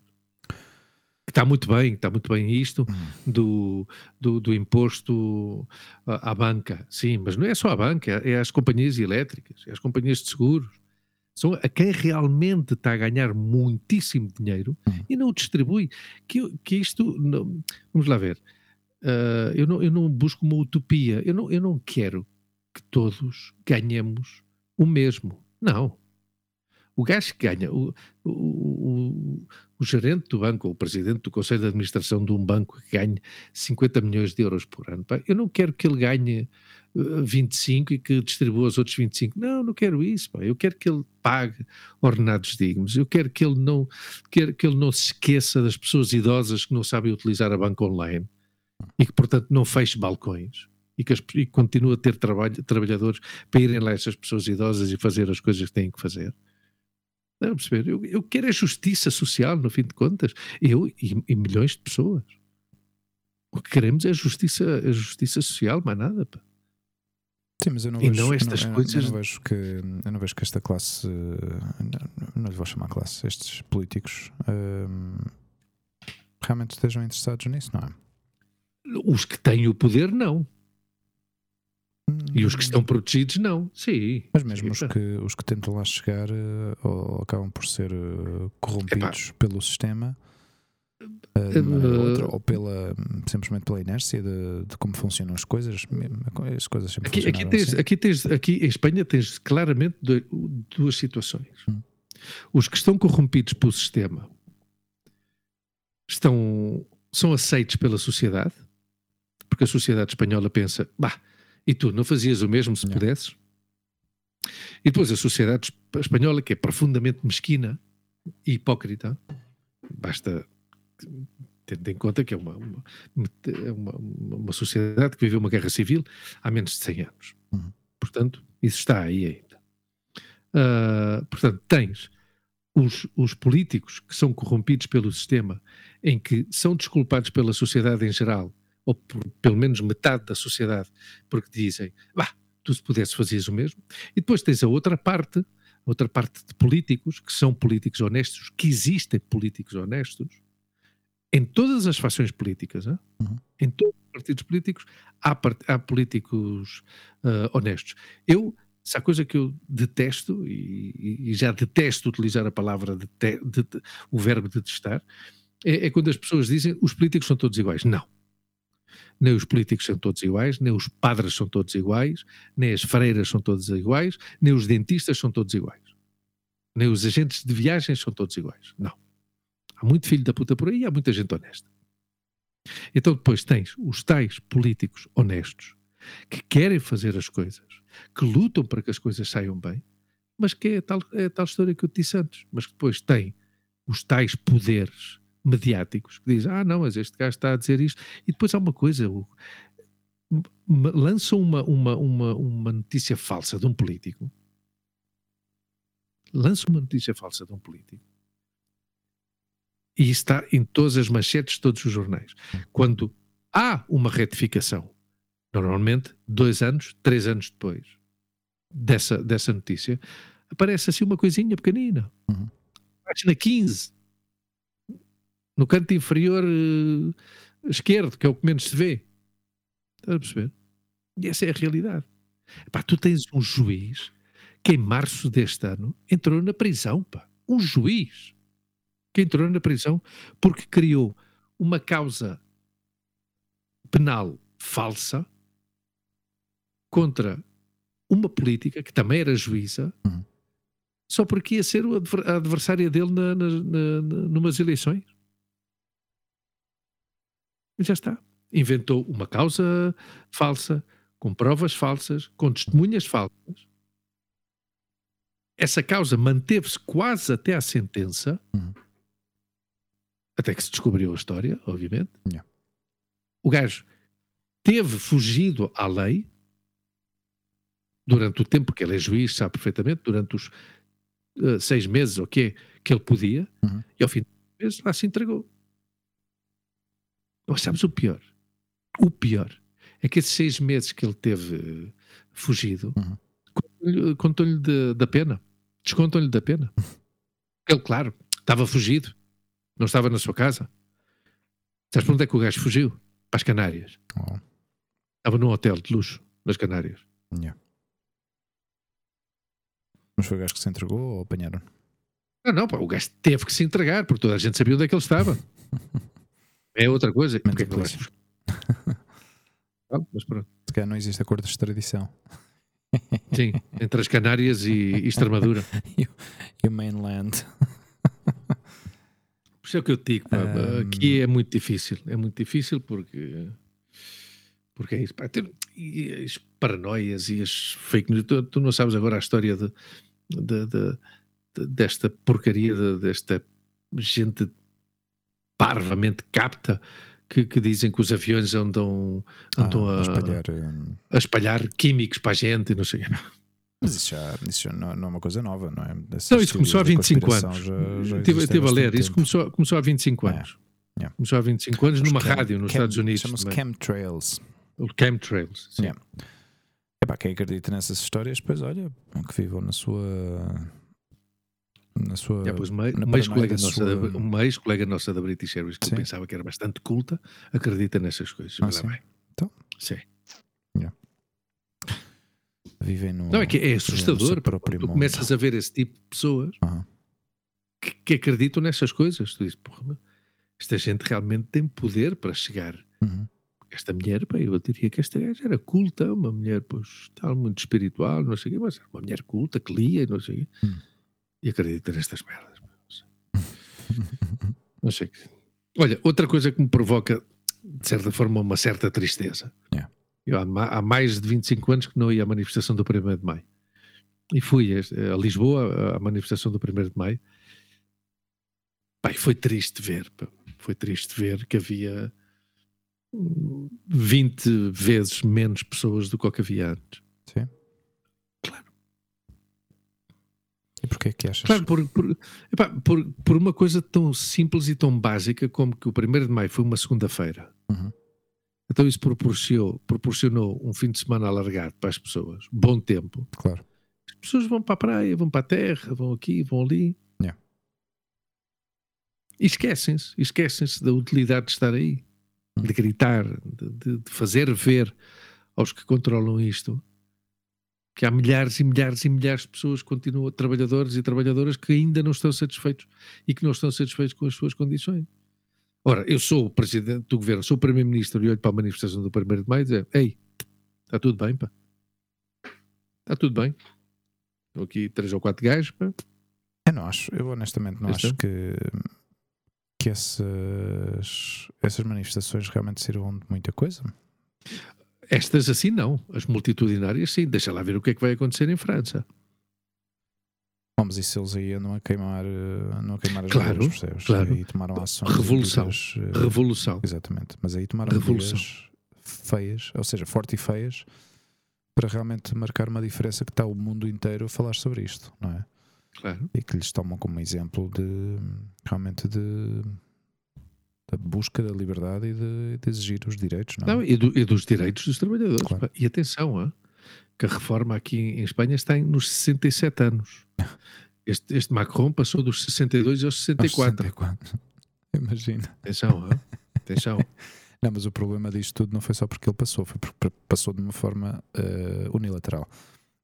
Que está muito bem, está muito bem isto do, do, do imposto à, à banca. Sim, mas não é só a banca, é às companhias elétricas, é às companhias de seguros. São a quem realmente está a ganhar muitíssimo dinheiro Hum. e não o distribui. Que, que isto, não- vamos lá ver, Ah, eu, não, eu não busco uma utopia, eu não, eu não quero que todos ganhemos o mesmo. Não. O gajo que ganha, o, o, o, o gerente do banco, ou o presidente do conselho de administração de um banco que ganhe 50 milhões de euros por ano, eu não quero que ele ganhe eh, 25 e que distribua os outros 25. Não, não quero isso. Pá. Eu quero que ele pague ordenados dignos. Eu quero que ele não, quero que ele não se esqueça das pessoas idosas que não sabem utilizar a banca online e que, portanto, não feche balcões. E que, as, e que continue a ter trabalho, trabalhadores para irem lá essas pessoas idosas e fazer as coisas que têm que fazer. Não, perceber? Eu, eu quero a justiça social, no fim de contas. Eu e, e milhões de pessoas. O que queremos é a justiça, a justiça social, mais nada. Pá. Sim, mas eu não E vejo, não estas não- coisas- Eu não, vejo que, eu não vejo que esta classe. Não, não lhe vou chamar classe, estes políticos. ehm, realmente estejam interessados nisso, não é? Os que têm o poder, não. E os que estão protegidos, não. Sim. Mas mesmo os Sim, que, os que tentam lá chegar eh, ou acabam por ser eh, corrompidos pelo sistema eh, outra, ou pela, simplesmente pela inércia de, de como funcionam as coisas. As coisas sempre Aqui, aqui, tens, assim. aqui, tens, aqui em Espanha tens claramente du- duas situações. Hum. Os que estão corrompidos pelo sistema estão, são aceitos pela sociedade, porque a sociedade espanhola pensa, bah, e tu não fazias o mesmo se Não. pudesses? E depois a sociedade esp- espanhola, que é profundamente mesquina e hipócrita, basta tendo em conta que é uma, uma, é uma, uma sociedade que viveu uma guerra civil há menos de 100 anos. Uhum. Portanto, isso está aí ainda. Ah, portanto, tens os, os políticos que são corrompidos pelo sistema, em que são desculpados pela sociedade em geral, ou por pelo menos metade da sociedade, porque dizem, bah, tu se pudesse fazias o mesmo. E depois tens a outra parte, a outra parte de políticos, que são políticos honestos, que existem políticos honestos, em todas as fações políticas, hã? Uhum. em todos os partidos políticos, há, part- há políticos ah, honestos. Eu, se há coisa que eu detesto, e, e- já detesto utilizar a palavra, de- o verbo detestar, é, é quando as pessoas dizem os políticos são todos iguais. Não. Nem os políticos são todos iguais, nem os padres são todos iguais, nem as freiras são todas iguais, nem os dentistas são todos iguais. Nem os agentes de viagens são todos iguais. Não. Há muito filho da puta por aí há muita gente honesta. Então depois tens os tais políticos honestos que querem fazer as coisas, que lutam para que as coisas saiam bem, mas que é a tal, é a tal história que eu te disse antes, mas que depois tem os tais poderes mediáticos que dizem, ah não, mas este gajo está a dizer isto, e depois há uma coisa, m- lançam uma, uma, uma, uma notícia falsa de um político, lançam uma notícia falsa de um político, e está em todas as manchetes de todos os jornais. Quando há uma retificação, normalmente dois anos, três anos depois dessa, dessa notícia, aparece assim uma coisinha pequenina. Uhum. Página 15. No canto inferior eh, esquerdo, que é o que menos se vê. Estás a perceber? E essa é a realidade. Pá, tu tens um juiz que em março deste ano entrou na prisão, pá. Um juiz que entrou na prisão porque criou uma causa penal falsa contra uma política que também era juíza, Uhum. só porque ia ser a adversária dele na, na, na, numas eleições. E já está. Inventou uma causa falsa, com provas falsas, com testemunhas falsas. Essa causa manteve-se quase até à sentença, Uhum. até que se descobriu a história, obviamente. Yeah. O gajo teve fugido à lei durante o tempo que ele é juiz, sabe perfeitamente, durante os eh, seis meses ou que que ele podia, Uhum. e ao fim de meses lá se entregou. Mas sabes o pior? O pior é que esses seis meses que ele teve eh, fugido, Uhum. contam-lhe- contam-lhe de- da pena. Descontam-lhe da pena. Ele, claro, estava fugido. Não estava na sua casa. Sabes para onde é que o gajo fugiu? Para as Canárias. Oh, Estava num hotel de luxo, nas Canárias. yeah. Mas foi o gajo que se entregou ou apanharam? Não, não, pá, o gajo teve que se entregar, porque toda a gente sabia onde é que ele estava. [laughs] É outra coisa. Porque é que? Ah, mas pronto. Se calhar não existe acordo de extradição. Sim, entre as Canárias e, e Extremadura. [laughs] E o mainland. Por isso é o que eu digo, pá, Ahm. aqui é muito difícil. É muito difícil porque. Porque é isso. Pá, e as paranoias e as fake news. Tu, tu não sabes agora a história de, de- de- de- desta porcaria, de- desta gente parvamente capta que, que dizem que os aviões andam, andam Ah, a, a espalhar. a espalhar químicos para a gente e não sei. Mas isso já, isso já não, não é uma coisa nova, não é? Essas Não, isso começou há teorias da 25 conspiração anos. já- já Estive a ler, isso começou, começou há 25 É, anos. yeah. Começou há 25 anos numa Os chem- rádio nos chem- Estados Unidos. Chamam-se também. chemtrails. O chemtrails. Sim. Yeah. Epá, quem acredita nessas histórias, pois olha, que vivam na sua. Na sua. Já, pois uma, uma ex-colega da nossa, da- sua- uma ex-colega nossa da British Airways que Sim. eu pensava que era bastante culta, acredita nessas coisas. Ah, sim? bem. Então? Sim. Vivem no. Não, é que é assustador. próprio Tu mundo. começas a ver esse tipo de pessoas que, que acreditam nessas coisas. Tu dizes, porra, esta gente realmente tem poder para chegar. Uhum. Esta mulher, pá, eu diria que esta gaja era culta, uma mulher, pois, tal, muito espiritual, não sei o quê, mas era uma mulher culta que lia, e não sei o quê. Hum. E acredita nestas merdas. [laughs] Não sei. Olha, outra coisa que me provoca, de certa forma, uma certa tristeza. Yeah. Eu há, ma- há mais de 25 anos que não ia à manifestação do 1 de Maio. E fui a, Lisboa, à manifestação do 1 de Maio. Pai, foi triste ver, foi triste ver que havia hum, 20 vezes menos pessoas do que o que havia antes. E porquê que achas? Claro, por, por, epá, por, por uma coisa tão simples e tão básica como que o 1 de Maio foi uma segunda-feira. Uhum. Então isso proporcionou, proporcionou um fim de semana alargado para as pessoas, bom tempo. Claro. As pessoas vão para a praia, vão para a terra, vão aqui, vão ali. Yeah. E esquecem-se, esquecem-se da utilidade de estar aí, Uhum. de gritar, de, de- de fazer ver aos que controlam isto que há milhares e milhares e milhares de pessoas, continuam, trabalhadores e trabalhadoras que ainda não estão satisfeitos e que não estão satisfeitos com as suas condições. Ora, eu sou o presidente do governo, sou o primeiro-ministro e olho para a manifestação do 1 de maio e dizer: Ei, está tudo bem, pá. Está tudo bem. Estou aqui três ou quatro gajos, pá. Eu não acho, eu honestamente não acho ano? que, que essas, essas manifestações realmente sirvam de muita coisa. Estas assim não. As multitudinárias sim. Deixa lá ver o que é que vai acontecer em França. Vamos, e se eles aí andam a queimar, eh, andam a queimar as Claro, ruas, percebes? claro. E tomaram ações. Revolução. medidas, eh, Revolução. Exatamente, mas aí tomaram Revolução. medidas feias, ou seja, fortes e feias, para realmente marcar uma diferença que está o mundo inteiro a falar sobre isto, não é? Claro. E que lhes tomam como exemplo de realmente de da busca da liberdade e de, de exigir os direitos, não é? Não, e, do- e dos direitos dos trabalhadores. Claro. E atenção, hã, que a reforma aqui em Espanha está nos 67 anos. [laughs] Este, este Macron passou dos 62 aos Aos 64. 64. [laughs] Imagina. Atenção, hã? atenção. [laughs] Não, mas o problema disto tudo não foi só porque ele passou, foi porque passou de uma forma uh, unilateral.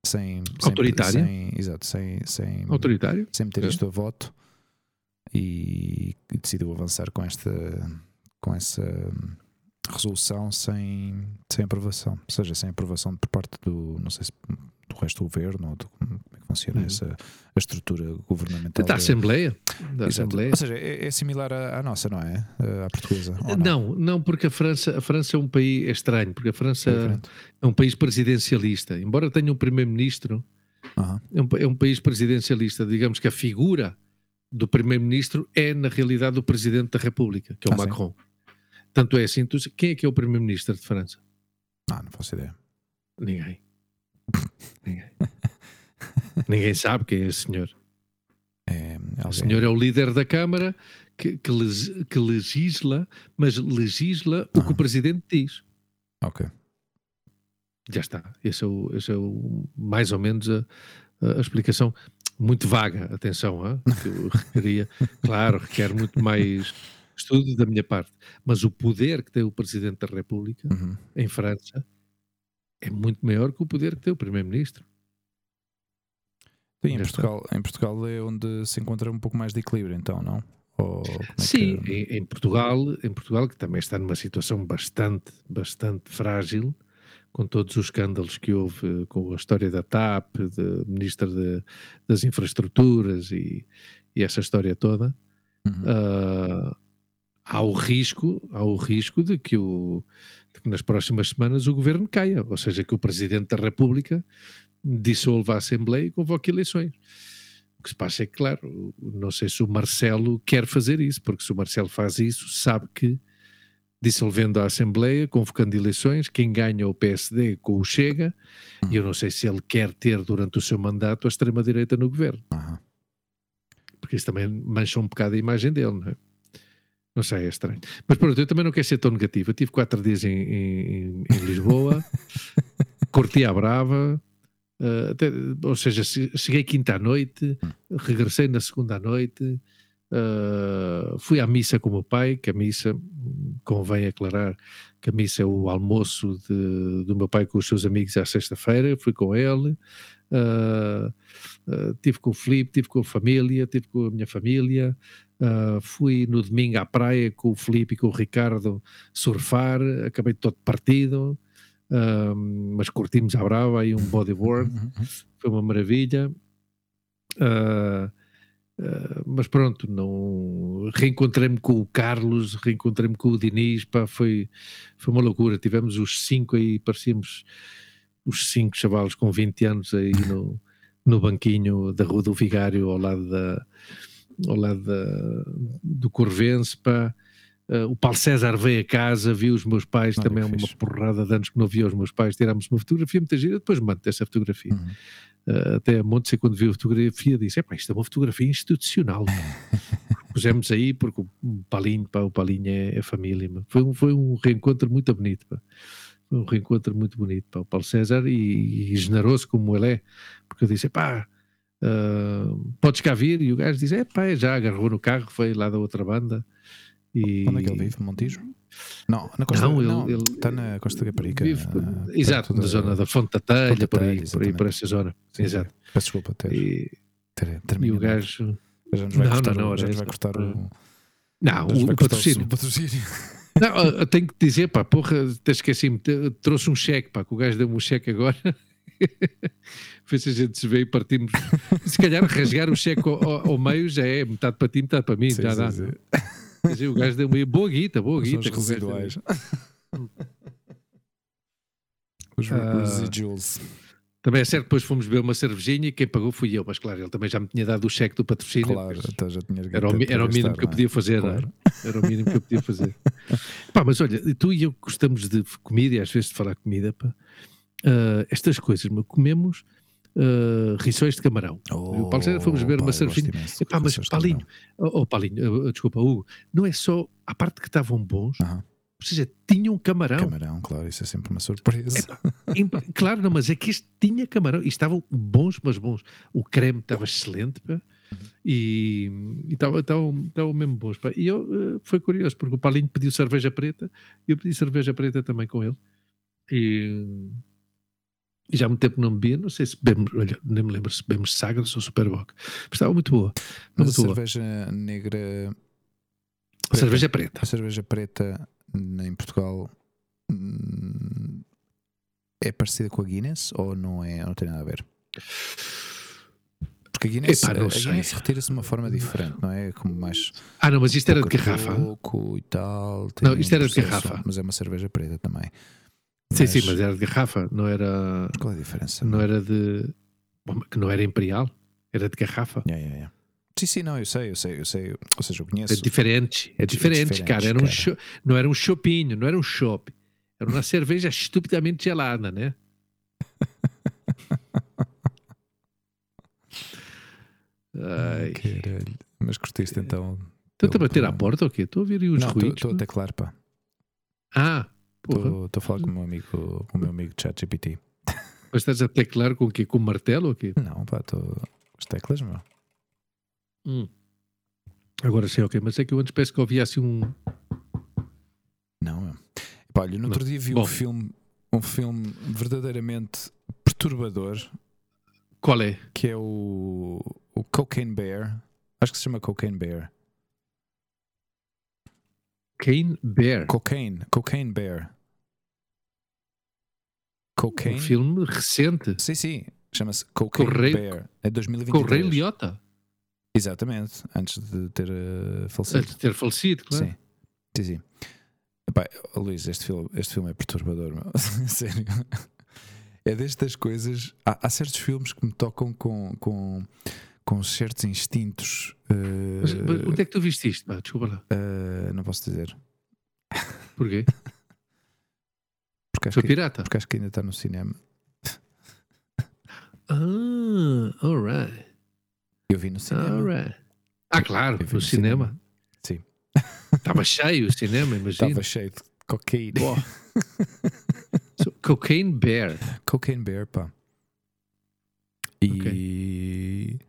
Sem, Autoritária? Sem, exato, sem, sem, Autoritário? sem meter isto a voto e, e, decidiu avançar com esta com essa resolução sem, sem aprovação, ou seja, sem aprovação por parte do, não sei se do resto do governo ou do, como é que funciona uhum. essa a estrutura governamental da, da Assembleia. Da Assembleia. Ou seja, é, é similar à, à, nossa, não é? À portuguesa. Não? não? não, porque a França, a França é um país é estranho, porque a França é, é um país presidencialista. Embora tenha um primeiro-ministro, uhum. um, é um país presidencialista. Digamos que a figura do primeiro-ministro é, na realidade, o presidente da República, que é o ah, Macron. Sim. Tanto é assim, tu, quem é que é o primeiro-ministro de França? Ah, não faço ideia. Ninguém. [laughs] Ninguém. Ninguém sabe quem é esse senhor. É, o senhor é o líder da Câmara que, que, que legisla, mas legisla o que o presidente diz. Ok. Já está. Esse é, o, esse é o, mais ou menos a, a explicação. Muito vaga, atenção, hein? que eu requeria. claro, requer muito mais estudo da minha parte. Mas o poder que tem o Presidente da República uhum. em França é muito maior que o poder que tem o Primeiro-Ministro. Sim, em Portugal, em Portugal é onde se encontra um pouco mais de equilíbrio, então, não? É Sim, que... em, em, Portugal, em Portugal, que também está numa situação bastante, bastante frágil, com todos os escândalos que houve com a história da TAP, da Ministra de, das Infraestruturas e, e, essa história toda, uhum. uh, há o risco, há o risco de que, o, de que nas próximas semanas o governo caia, ou seja, que o Presidente da República dissolva a Assembleia e convoque eleições. O que se passa é que, claro, não sei se o Marcelo quer fazer isso, porque se o Marcelo faz isso, sabe que dissolvendo a Assembleia, convocando eleições, quem ganha é o PSD com o Chega, uhum. e eu não sei se ele quer ter durante o seu mandato a extrema-direita no governo. Uhum. Porque isso também mancha um bocado a imagem dele, não é? Não sei, é estranho. Mas pronto, eu também não quero ser tão negativo. Eu tive quatro dias em, em, em Lisboa, [laughs] curti a brava, uh, até, ou seja, cheguei quinta à noite, regressei na segunda à noite, uh, fui à missa com o meu pai, que a missa, convém aclarar que a missa é o almoço de, do meu pai com os seus amigos à sexta-feira, fui com ele, uh, tive com o Filipe, tive com a família, tive com a minha família, Uh, fui no domingo à praia com o Felipe e com o Ricardo surfar, acabei todo partido, uh, mas curtimos a brava aí um bodyboard, uhum, uhum. foi uma maravilha. Uh, mas pronto, não reencontrei-me com o Carlos, reencontrei-me com o Diniz, pá, foi, foi uma loucura. Tivemos os cinco aí, parecíamos os cinco chavalos com 20 anos aí no, no banquinho da Rua do Vigário, ao lado da, ao lado da, do Corvense, pá. Uh, o Paulo César veio a casa, viu os meus pais, também é uma porrada de anos que não via os meus pais, tirámos uma fotografia muita gira, depois mando essa fotografia. Uhum. Uh, até a Monte, quando viu a fotografia, disse: é isto é uma fotografia institucional. [laughs] Pusemos aí, porque o Palinho, pá, o Palinho é, é família. Foi, um, foi um reencontro muito bonito. Pá. Foi um reencontro muito bonito. Pá. O Paulo César, e, e generoso como ele é, porque eu disse: pá Uh, podes cá vir? E o gajo diz: é pá, já agarrou no carro, foi lá da outra banda. E... Onde é que ele vive? Montijo? Não, na Costa não, ele, não, ele está na Costa da Caparica. Vive, uh, exato, na zona da Fonte da Telha, por aí, por aí, por essa zona. Sim, exato. Peço desculpa, ter, e, ter, e o gajo. Já nos vai não, cortar, não, não, já nos vai cortar o. [laughs] Não, o, o patrocínio. Não, eu tenho que dizer, pá, porra, até esqueci-me, trouxe um cheque, pá, que o gajo deu-me um cheque agora. [laughs] Foi se a gente se vê e partimos. se calhar rasgar o cheque ao, ao, meio já é metade para ti, metade para mim, sim, já dá. Sim, sim. o gajo deu uma boa guita, boa guita. Os residuais. [laughs] Os uh, residuals. Também é certo, depois fomos beber uma cervejinha e quem pagou fui eu, mas claro, ele também já me tinha dado o cheque do patrocínio. Claro, então já tinha era, o, era o mínimo que eu podia fazer, claro. Era o mínimo que eu podia fazer. [laughs] pá, mas olha, tu e eu gostamos de comida e às vezes de falar comida, pá. Uh, estas coisas, mas comemos uh, rissóis de camarão. Oh, o Paulo César fomos beber uma cervejinha. Epá, mas Palinho, oh, oh, Palinho, uh, desculpa, Hugo, não é só a parte que estavam bons, uh -huh. ou seja, tinham camarão. Camarão, claro, isso é sempre uma surpresa. claro, não, mas é que este tinha camarão e estavam bons, mas bons. O creme estava excelente, pá. E estavam mesmo bons. Pá. E eu, uh, foi curioso, porque o Paulinho pediu cerveja preta e eu pedi cerveja preta também com ele. E, e já há muito tempo não bebia, não sei se bebemos, olha, nem me lembro se bebemos Sagres ou Superboc. Mas estava muito boa. Mas muito a cerveja boa. negra. A cerveja preta. A cerveja preta em Portugal hum, é parecida com a Guinness ou não é? Não tem nada a ver? Porque a Guinness, Epá, a Guinness retira-se de uma forma diferente, não é? Como mais. Ah, não, mas isto era de garrafa. e tal. Não, isto era de garrafa. Mas é uma cerveja preta também. Sim, mas... sim, mas era de garrafa, não era. Qual é a diferença? Não era de. Que não era imperial, era de garrafa. Yeah, yeah, yeah. Sim, sim, não, eu sei, eu sei, eu sei. Ou seja, eu conheço. É diferente, é diferente, é diferente cara. Era cara. Um cho... Não era um chopinho, não era um chopp. Era uma [laughs] cerveja estupidamente gelada, né? Ai. Caralho. Mas curtiste então. Estás a bater à porta ou quê? Estou a ouvir os não, ruídos. Estou até claro, pá. Ah, Estou a falar com o meu amigo, com o meu amigo ChatGPT. Mas estás a teclar com o quê? Com o martelo ou quê? Não, pá, estou. As teclas, meu. Hum. Agora sei, ok. Mas é que eu antes penso que ouvi assim um. Não, meu. Pá, olha, no outro dia vi Bom. um filme, um filme verdadeiramente perturbador. Qual é? Que é o, o Cocaine Bear. Acho que se chama Cocaine Bear. Cocaine Bear. Cocaine, Cocaine Bear. Cocaine. Um filme recente. Sim, sim. Chama-se Cocaine Correio, Bear. É 2023. Correio Liotta. Exatamente. Antes de ter uh, falecido. Antes de ter falecido, claro. Sim. Sim, sim. Epá, Luís, este filme, este filme é perturbador, meu. [laughs] Sério. É destas coisas. Há, há, certos filmes que me tocam com, com, com certos instintos. Uh, mas, mas, onde é que tu viste isto? desculpa lá. Uh, não posso dizer. Porquê? [laughs] Porque acho, que, pirata. porque acho que ainda está no cinema. [laughs] Ah, alright. Eu vi no cinema. Alright. Ah, claro, no, no cinema. cinema. Sim. Estava cheio o cinema, imagina. Estava cheio de cocaína. so, cocaine Bear. Cocaine Bear, pá. E. Okay.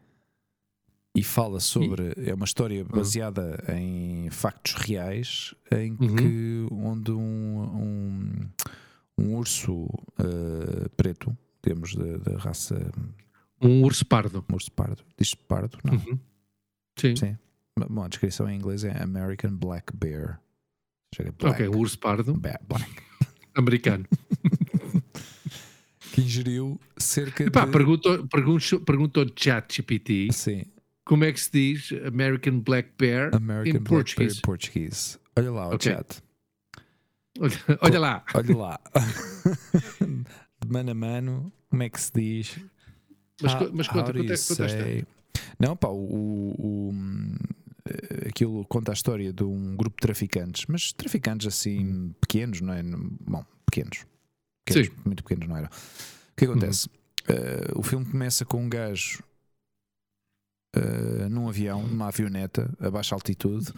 E fala sobre. E... É uma história uhum. baseada uhum. em factos reais, em uhum. que. onde um, um um urso uh, preto, temos da, raça. Um urso pardo. Um urso pardo. Diz pardo? Não. Uhum. Sim. Sim. Bom, a descrição em inglês é American Black Bear. Black. Ok, urso pardo. Black. Americano. [laughs] que ingeriu cerca Epá, de. Perguntou, perguntou, perguntou chat GPT. Sim. Como é que se diz American Black Bear American em Black Bear português? Olha lá o okay. chat. Olha, olha lá. Olha lá. [laughs] De mano a mano, como é que se diz? Mas, how, mas conta, conta, conta Não, pá, o, o, eh, aquilo conta a história de um grupo de traficantes, mas traficantes assim pequenos, não é? Bom, pequenos. pequenos Sim. Muito pequenos, não era? O que acontece? Uhum. Uh, o filme começa com um gajo uh, num avião, numa avioneta, a baixa altitude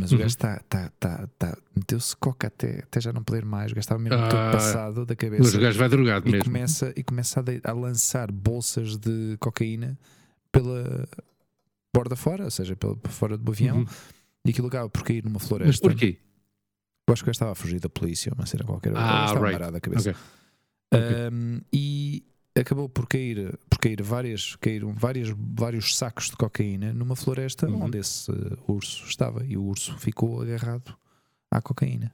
mas uhum. o gajo está. Tá, tá, tá, Meteu-se coca até, até já não poder mais. O gajo estava mesmo ah, todo passado da cabeça. Mas o gajo vai drogado e mesmo. Começa, e começa a, a lançar bolsas de cocaína pela borda fora, ou seja, pela, fora do avião. Uhum. E aquilo acaba por cair numa floresta. Mas porquê? Eu acho que o gajo estava a fugir da polícia, uma cena qualquer. Ah, estava right. parado a cabeça. Okay. Um, okay. E acabou por cair, por cair várias, caíram várias, vários sacos de cocaína numa floresta uhum. onde esse uh, urso estava e o urso ficou agarrado à cocaína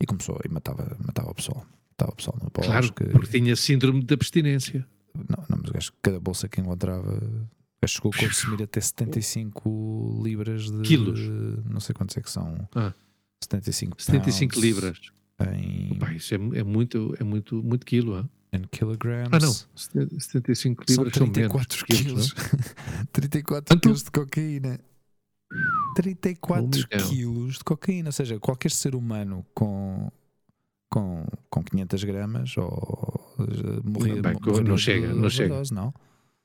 e começou e matava, matava o pessoal. Matava o pessoal no Claro, porque tinha síndrome de abstinência. Não, não mas acho que cada bolsa que encontrava chegou a consumir até 75 libras de. Quilos? Não sei quantos é que são. Ah. 75 75 libras. Em... Opa, isso é, é, muito, é muito, muito quilo. Hein? In kilograms. Ah, não. 75 libras são 34 são quilos. [laughs] quilos 34 quilos de cocaína. 34 quilos de cocaína. Ou seja, qualquer ser humano com, com, com 500 gramas ou morrer. Não, bem, não chega, não chega. Dose, não?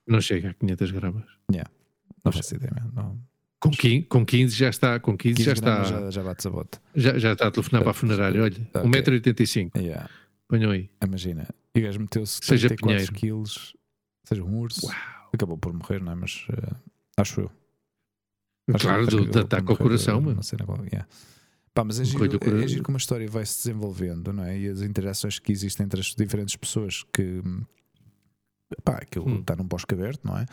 não chega a 500 gramas. Yeah. Não faço ideia, não. Com 15, com 15 já está, com 15, 15 já está. Já, já bate a bote. Já, já está a telefonar para a funerária. Olha, [laughs] okay. 1,85m. Yeah. Ponham aí. Imagina. E o gajo meteu-se 34 quilos, seja um urso. Uau. Acabou por morrer, não é? Mas uh, acho eu. Claro, do, de ataque ao coração, mano. Yeah. Pá, mas é giro, é giro como a história vai se desenvolvendo, não é? E as interações que existem entre as diferentes pessoas que. Pá, aquilo hum. está num bosque aberto, não é?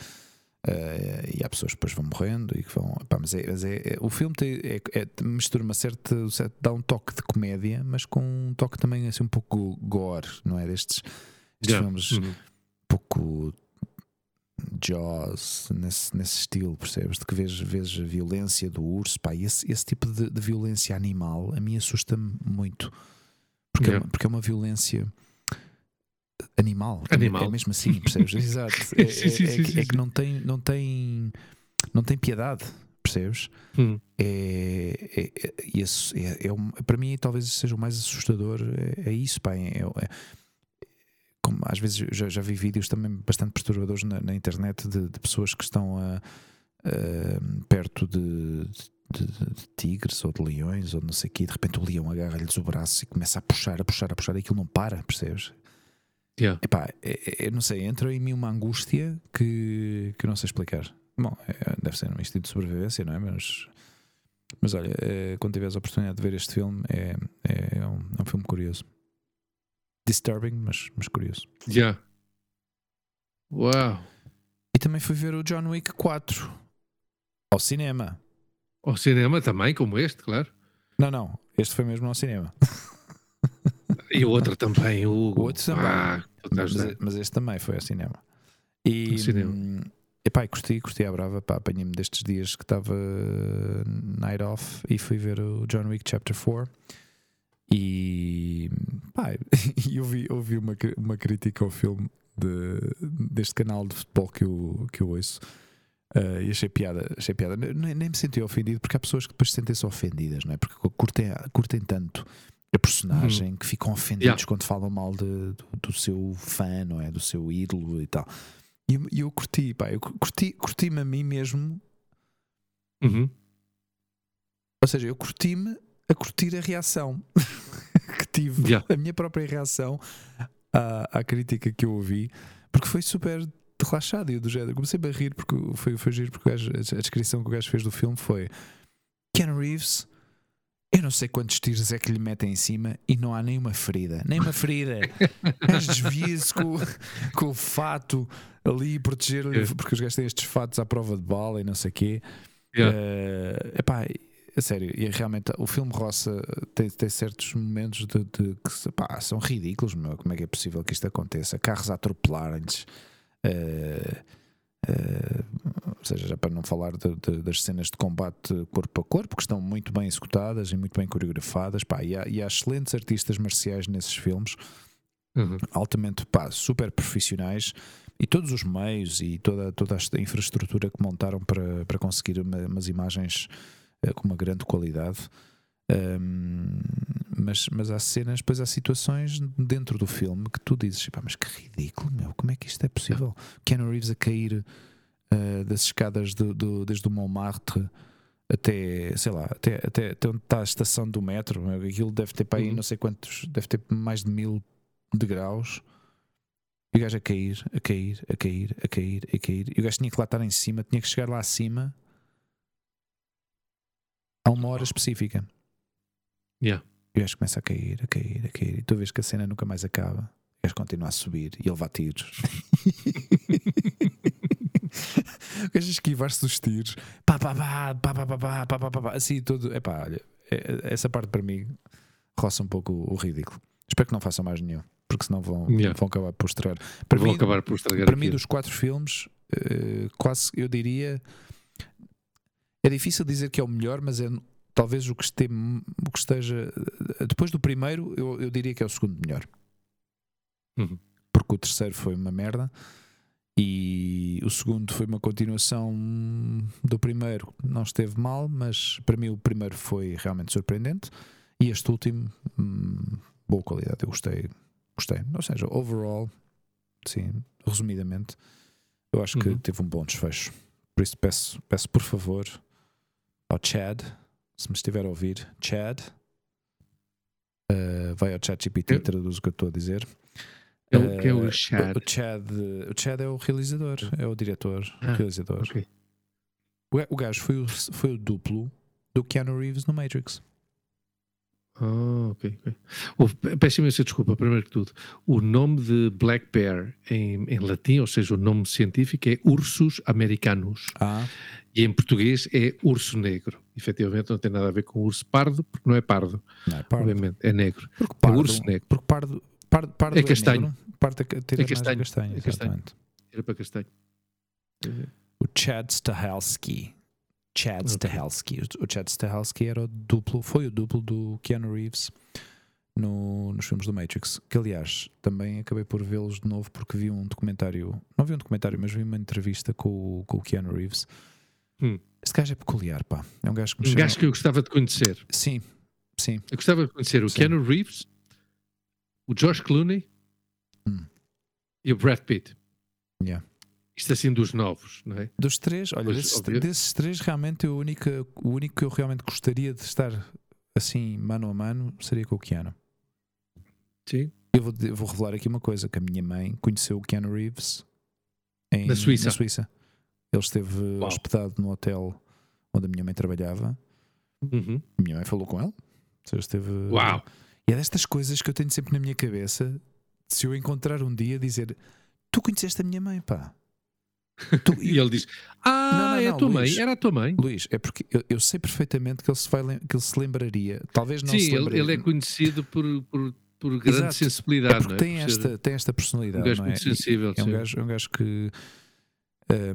Uh, e há pessoas que depois vão morrendo e que vão. Pá, mas, é, mas é, é, o filme tem, é, é, mistura uma certa, dá um toque de comédia, mas com um toque também assim um pouco gore, não é? Destes, destes yeah. filmes uhum. um pouco Jaws, nesse, nesse estilo, percebes? De que vês, vês a violência do urso, pá, esse, esse tipo de, de violência animal a mim assusta-me muito, porque, yeah. é, porque é uma violência animal, animal. É mesmo assim, percebes? [laughs] Exato, é, sim, sim, é, sim, é, que não tem, não tem, não tem piedade, percebes? Hum. É, é, é, é, é, para mim, talvez seja o mais assustador, é, isso, pá, é, como às vezes já, já vi vídeos também bastante perturbadores na, na internet de, de, pessoas que estão a, a, perto de, de, de, tigres ou de leões ou não sei o quê, de repente o leão agarra-lhes o braço e começa a puxar, a puxar, a puxar e aquilo não para, percebes? Yeah. Epá, é, é, não sei, entra em mim uma angústia que, que não sei explicar. Bom, é, deve ser um instinto de sobrevivência, não é? Mas, mas olha, é, quando tiveres a oportunidade de ver este filme, é, é, um, é um filme curioso disturbing, mas, mas curioso. Já. Yeah. Uau! E também fui ver o John Wick 4 ao cinema. Ao cinema também, como este, claro. Não, não, este foi mesmo ao cinema. [laughs] E o outro também, o outro também. Ah, mas, mas, este também foi ao cinema. E, ao cinema. Hum, epá, curti, curti à brava. Apanhei-me destes dias que estava night off e fui ver o John Wick Chapter 4. E pá, [laughs] eu vi, ouvi uma, uma crítica ao filme de, deste canal de futebol que eu, que eu ouço. Uh, e achei piada, achei piada. Nem, nem, me senti ofendido porque há pessoas que depois sentem-se ofendidas, não é? Porque curtem, curtem tanto a personagem uhum. que ficam ofendidos yeah. quando falam mal de, do, do, seu fã, não é? Do seu ídolo e tal. E eu, eu curti, pá, eu curti, curti-me a mim mesmo. Uhum. Ou seja, eu curti-me a curtir a reação [laughs] que tive, yeah. a minha própria reação à, à crítica que eu ouvi, porque foi super relaxado e do género. Comecei a rir porque foi, foi giro, porque gajo, a descrição que o gajo fez do filme foi Ken Reeves. Eu não sei quantos tiros é que lhe metem em cima e não há nenhuma ferida. Nem uma ferida. [laughs] Mas desvia-se com, com o fato ali proteger-lhe, porque os gajos têm estes fatos à prova de bala e não sei o quê. Yeah. Uh, epá, a sério, e realmente o filme roça tem, tem certos momentos de, de que pá, são ridículos, meu. Como é que é possível que isto aconteça? Carros a atropelarem-lhes. Uh, uh, ou seja, já para não falar de, de, das cenas de combate corpo a corpo, que estão muito bem executadas e muito bem coreografadas, pá, e, há, e há excelentes artistas marciais nesses filmes, uhum. altamente pá, super profissionais, e todos os meios e toda, toda a infraestrutura que montaram para, para conseguir uma, umas imagens uh, com uma grande qualidade. Um, mas, mas há cenas, depois há situações dentro do filme que tu dizes, mas que ridículo, meu, como é que isto é possível? Keanu Reeves a cair uh, das escadas do, do, desde o Montmartre até, sei lá, até, até, até onde está a estação do metro, aquilo deve ter para aí uhum. não sei quantos, deve ter mais de mil degraus. E o gajo a cair, a cair, a cair, a cair, a cair. E o gajo tinha que lá estar em cima, tinha que chegar lá acima a uma hora específica. Yeah. E o gajo começa a cair, a cair, a cair. E tu vês que a cena nunca mais acaba. O gajo continua a subir e ele vai tiros. [laughs] o gajo esquivar-se dos tiros. Pá, pá, pá, pá, pá, pá, pá, pá, pá, pá, assim tudo. Epá, olha, essa parte para mim roça um pouco o ridículo. Espero que não façam mais nenhum, porque senão vão, yeah. vão acabar por estragar. Para vão mim, acabar por estragar. Para mim, dos quatro filmes, uh, quase eu diria é difícil dizer que é o melhor, mas é talvez o que, este, o que esteja. Depois do primeiro, eu, eu diria que é o segundo melhor. Uhum. Porque o terceiro foi uma merda. E o segundo foi uma continuação do primeiro, não esteve mal, mas para mim o primeiro foi realmente surpreendente. E este último, hum, boa qualidade, eu gostei. Gostei. Ou seja, overall, sim, resumidamente, eu acho que uhum. teve um bom desfecho. Por isso peço, peço por favor ao Chad, se me estiver a ouvir, Chad, uh, vai ao chat GPT e traduz o que eu estou a dizer. É o que é o eh, Chad? O, Chad? o Chad é o realizador, é o diretor, ah, realizador. Okay. O, o gajo foi o, foi o duplo do Keanu Reeves no Matrix. Ah, ok, ok. Oh, peço imensa desculpa, primeiro que tudo. O nome de Black Bear em, em latim, ou seja, o nome científico é Ursus americanus. Ah, E em português é urso negro. Efetivamente não tem nada a ver com urso pardo, porque não é pardo, não é pardo. obviamente, é negro. Porque É pardo, urso negro. Porque pardo, pardo, pardo É castanho. negro, pardo é, tira É castanho. castanho, É castanho. Era para castanho. O Chad Stahelski. Chad. Stahelski. O Chad Stahelski era o duplo, foi o duplo do Keanu Reeves no- nos filmes do Matrix. Que aliás, também acabei por vê-los de novo porque vi um documentário. Não vi um documentário, mas vi uma entrevista com, o- com o Keanu Reeves. Hum. Este gajo é peculiar, pá. É um gajo que me Um chama... gajo que eu gostava de conhecer. Sim, sim. Eu gostava de conhecer o Sim. Keanu Reeves, o Josh Clooney Hum. e o Brad Pitt. Yeah. Isto assim dos novos, não é? Dos três, olha, Pois, desses, desses três, realmente o único, o único que eu realmente gostaria de estar assim, mano a mano, seria com o Keanu. Sim. Eu vou, eu vou revelar aqui uma coisa: que a minha mãe conheceu o Keanu Reeves em, Na Suíça. na Suíça. Ele esteve Uau. hospedado no hotel onde a minha mãe trabalhava. Uhum. A minha mãe falou com ele. Seja, esteve... Uau! E é destas coisas que eu tenho sempre na minha cabeça. Se eu encontrar um dia, dizer: Tu conheceste a minha mãe, pá. Tu- [laughs] E ele diz: Ah, Não, não, é a tua Luís. mãe, era a tua mãe. Luís, é porque eu, eu sei perfeitamente que ele se, vai, que ele se lembraria. Talvez não se Sim, ele, lembraria. ele é conhecido por, por, por grande Exato. sensibilidade, É porque é? tem, Por ser esta, tem esta um personalidade. gajo não é? muito sensível. É um gajo, é um gajo que.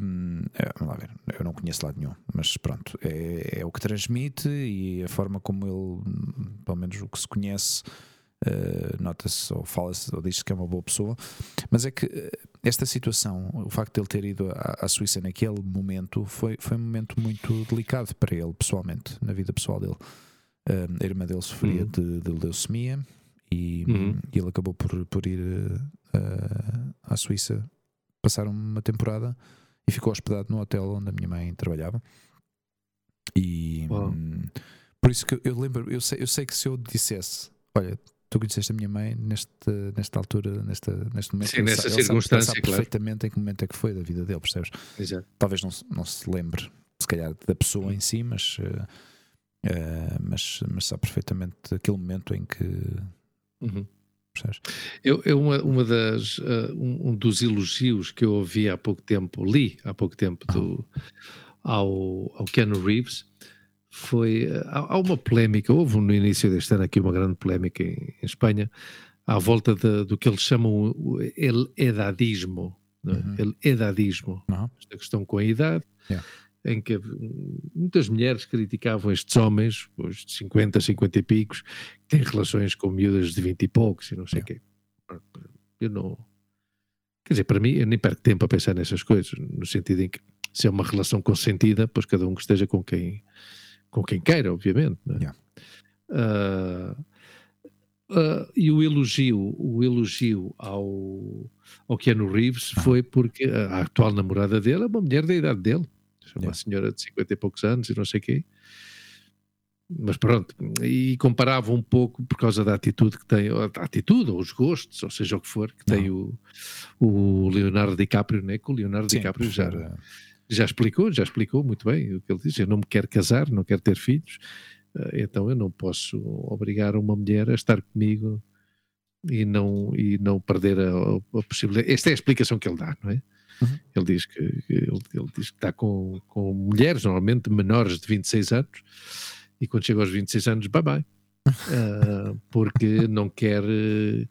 hum, é, vamos lá ver, eu não conheço lado nenhum, mas pronto, é, é o que transmite e a forma como ele, pelo menos o que se conhece, eh, nota-se ou fala-se ou diz-se que é uma boa pessoa. Mas é que eh, esta situação, o facto de ele ter ido à, à Suíça naquele momento, foi, foi um momento muito delicado para ele, pessoalmente, na vida pessoal dele. Hum, a irmã dele sofria Uhum. de, de leucemia e, Uhum. e ele acabou por, por ir eh, à Suíça passar uma temporada e ficou hospedado no hotel onde a minha mãe trabalhava. E hum, por isso que eu lembro, eu sei, eu sei que se eu dissesse, olha, tu conheceste a minha mãe neste, nesta altura, nesta, neste momento, Sim, ele nessa sa- ele sabe- ele circunstância, sabe claro. perfeitamente em que momento é que foi da vida dele, percebes? Exato. Talvez não, se- não se lembre, se calhar, da pessoa em si, mas, eh, eh, mas, mas sabe perfeitamente aquele momento em que. Uhum. Percebes? Eu, eu uma, uma das, uh, um, um dos elogios que eu ouvi há pouco tempo, li há pouco tempo do, ao, ao Keanu Reeves, foi. uh, há, há uma polémica, houve no início deste ano aqui uma grande polémica em, em Espanha, à volta de- do que eles chamam o el edadismo. não é? Uhum. El edadismo. Não? Esta questão com a idade, Yeah. em que muitas mulheres criticavam estes homens, os de 50, 50 e picos, que têm relações com miúdas de 20 e poucos e não sei o quê. Eu não. Quer dizer, para mim, eu nem perco tempo a pensar nessas coisas, no sentido em que se é uma relação consentida, pois cada um que esteja com quem, com quem queira, obviamente. não é? Yeah. Ah, ah, e o elogio, o elogio ao, ao Keanu Reeves Ah. foi porque a, a atual namorada dele é uma mulher da idade dele, uma Yeah. senhora de 50 e poucos anos e não sei o quê. Mas pronto, e comparava um pouco por causa da atitude que tem, a atitude ou os gostos, ou seja o que for, que tem o, o Leonardo DiCaprio, né? que o Leonardo Sim, DiCaprio já, já explicou, já explicou muito bem o que ele diz. Eu não me quero casar, não quero ter filhos, eh, então eu não posso obrigar uma mulher a estar comigo e não, e não perder a, a possibilidade. Esta é a explicação que ele dá, não é? Uhum. Ele diz que ele, ele diz que está com, com mulheres, normalmente menores de 26 anos, e quando chega aos 26 anos, bye bye. [laughs] Ah, porque não quer. eh,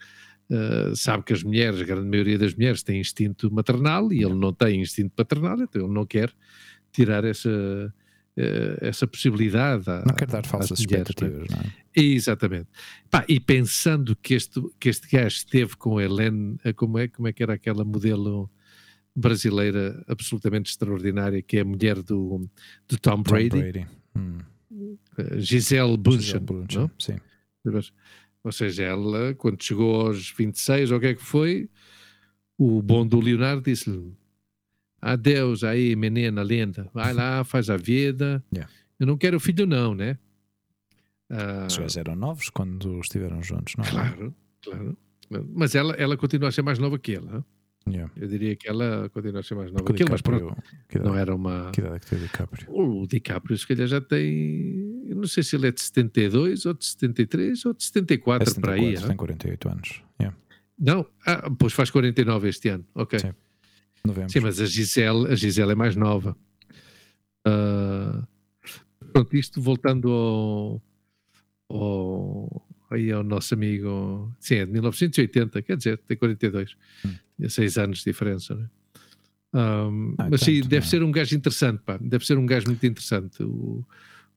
Uh, sabe que as mulheres, a grande maioria das mulheres, têm instinto maternal e ele não tem instinto paternal, então ele não quer tirar essa, uh, essa possibilidade. À, Não quero dar falsas mulheres, é? expectativas, não é? Exatamente. Pá, e pensando que este, que este gajo esteve com a Helene, a como é, como é que era aquela modelo brasileira absolutamente extraordinária, que é a mulher do, do Tom Tom Brady, Brady. Hum. Gisele Bündchen, Gisele Bündchen, não? Sim. Ou seja, ela, quando chegou aos 26, ou o que é que foi, o bom do Leonardo disse-lhe: Adeus aí, menina linda, vai lá, [laughs] faz a vida. Yeah. Eu não quero filho, não, né? Ah, Os gajos eram novos quando estiveram juntos, não é? claro, claro. Mas ela, ela continua a ser mais nova que ele. Yeah. Eu diria que ela continua a ser mais nova que ele, mas pronto, que idade, não era uma. que idade é que tem o DiCaprio? O DiCaprio, se calhar, já tem. Não sei se ele é de 72 ou de 73 ou de 74 É para aí. 74, ah? tem 48 anos. Yeah. Não? Ah, pois faz 49 este ano. Ok. Sim. Novembro. Sim, mas a Gisele, a Gisele é mais nova. Ah, pronto, isto voltando ao, ao, aí ao nosso amigo. Sim, é de 1980, quer dizer, tem 42. Hum. Tinha 6 anos de diferença, né? Um, Ah, mas sim, tanto, deve não. ser um gajo interessante, pá. Deve ser um gajo muito interessante, o,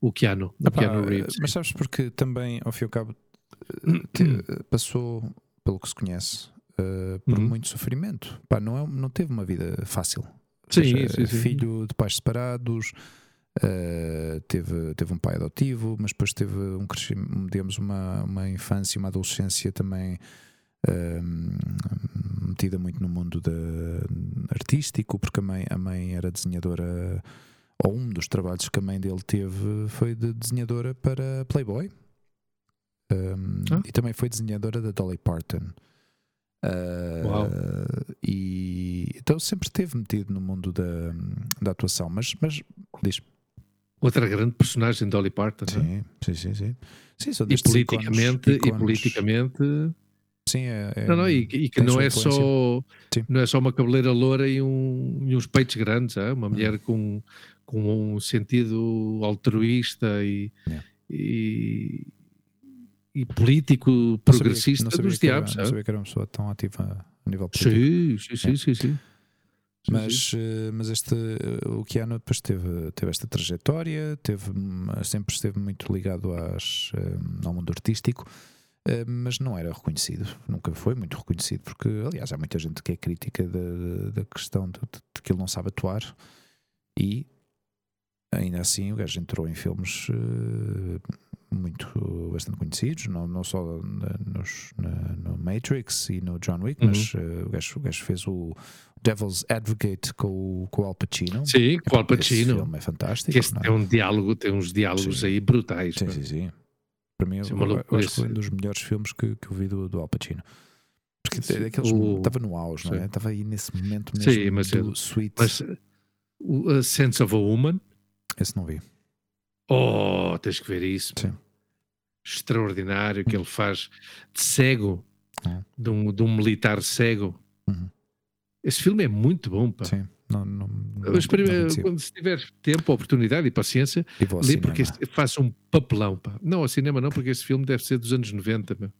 o Keanu, o Epá, Keanu Reeves. mas sabes porque também, ao fim e ao cabo, te- passou, pelo que se conhece, eh, por Uhum. muito sofrimento. Pá, não, é, não teve uma vida fácil. Sim, seja, sim, sim. Filho de pais separados, eh, teve, teve um pai adotivo, mas depois teve um crescimento, digamos, uma, uma infância, uma adolescência também eh, metida muito no mundo da- artístico, porque a mãe, a mãe era desenhadora, ou um dos trabalhos que a mãe dele teve foi de desenhadora para Playboy. Um, Ah. E também foi desenhadora da Dolly Parton. Uh, Uau. E então sempre esteve metido no mundo da, da atuação, mas, mas diz Outra grande personagem de Dolly Parton. é? sim, sim, sim, sim. Sim, são E politicamente, ícones- e politicamente Sim, é, é- Não, não, e, que- e que não é influência. só Sim. não é só uma cabeleira loura e, um, e uns peitos grandes, é? uma mulher com, com um sentido altruísta e, Yeah. e, e político progressista sabia dos que era- diabos. Não é? sabia que era uma pessoa tão ativa a nível político. Sim, sim, sim, sim, sim. Mas, eh, mas este, eh, o Keanu depois teve, teve esta trajetória, teve, hum, sempre esteve muito ligado às, eh, ao mundo artístico, eh, mas não era reconhecido, nunca foi muito reconhecido, porque aliás há muita gente que é crítica da, da questão de, de que ele não sabe atuar e ainda assim o gajo entrou em filmes eh, muito bastante conhecidos, não, não só nos, na- no Matrix e no John Wick, Uhum. mas eh, o, gajo, o gajo fez o Devil's Advocate com, o- com o Al Pacino. Sim, com o Al Esse Pacino. filme é fantástico. Este é? tem um diálogo, tem uns diálogos Sim. aí brutais. Sim, sim, sim. Para mim, eu, Isso é eu loucura, acho que foi um esse- dos melhores filmes que, que eu vi do, do Al Pacino. Porque Sim, é daqueles o- estava no auge, não é? sim. Estava aí nesse momento Sim, mesmo mas do é- Sweet. Mas uh, o a Sense of a Woman, Esse não vi. oh, tens que ver isso. Sim. Extraordinário que ele faz de cego, Hum. de, um, de um militar cego. Uhum. Esse filme é muito bom. Pá. Sim. Não, não, não, Mas primeiro, quando se tiver tempo, oportunidade e paciência, E lê porque faz um papelão. Pá. Não, ao cinema não, porque esse filme deve ser dos anos 90. meu.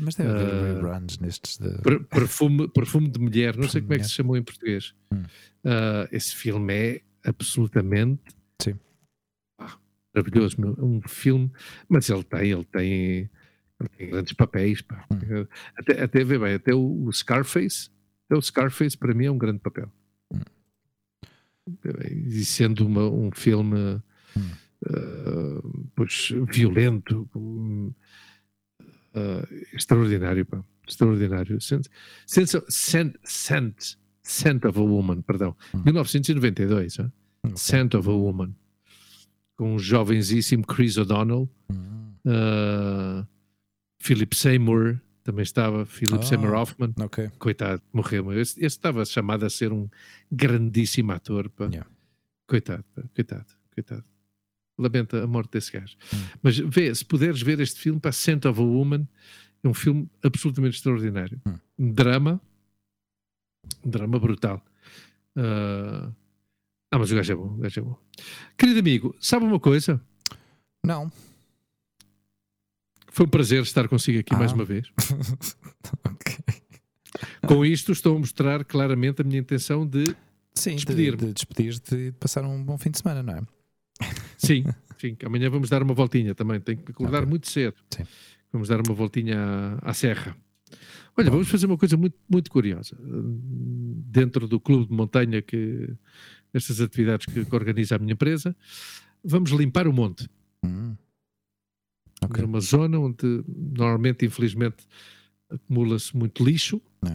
Mas deve, haver Ah, reruns nestes de. Per- Perfume, perfume de mulher, não sei Perfume como é que se chamou em português. Hum. Ah, esse filme é absolutamente Sim. pá, maravilhoso. meu. Um filme, mas ele tem, ele tem, ele tem grandes papéis. pá. Hum. Até, até vê bem, até o, o Scarface, até o Scarface para mim é um grande papel. Hum. E sendo uma- um filme Hum. ah, pois, violento, hum, ah, extraordinário, pá, extraordinário. Sense, sense, scent, scent of a Woman, perdão, Hum. 1992, ah? Ok. Scent of a Woman, com um jovenzíssimo Chris O'Donnell, Hum. ah, Philip Seymour, também estava, Philip Ah. Seymour Hoffman, Ok. coitado, morreu. Esse estava chamado a ser um grandíssimo ator. Pá. Yeah. Coitado, pá, coitado, coitado. Lamenta a morte desse gajo. Hum. Mas vê, se puderes ver este filme, para Scent of a Woman, é um filme absolutamente extraordinário. Hum. Um drama, um drama brutal. Ah, ah, mas o gajo é bom, o gajo é bom. Querido amigo, sabe uma coisa? Não. Foi um prazer estar consigo aqui Ah. mais uma vez. [laughs] ok. Com isto, estou a mostrar claramente a minha intenção de Sim, de, de despedir-te e de passar um bom fim de semana, não é? Sim, sim, amanhã vamos dar uma voltinha também. Tenho que acordar Ok. muito cedo. Sim. Vamos dar uma voltinha à, à serra. Olha, Bom. vamos fazer uma coisa muito, muito curiosa. Dentro do clube de montanha que estas atividades que, que organiza a minha empresa, vamos limpar o monte. Hum. Temos Ok. uma zona onde normalmente, infelizmente, acumula-se muito lixo. É.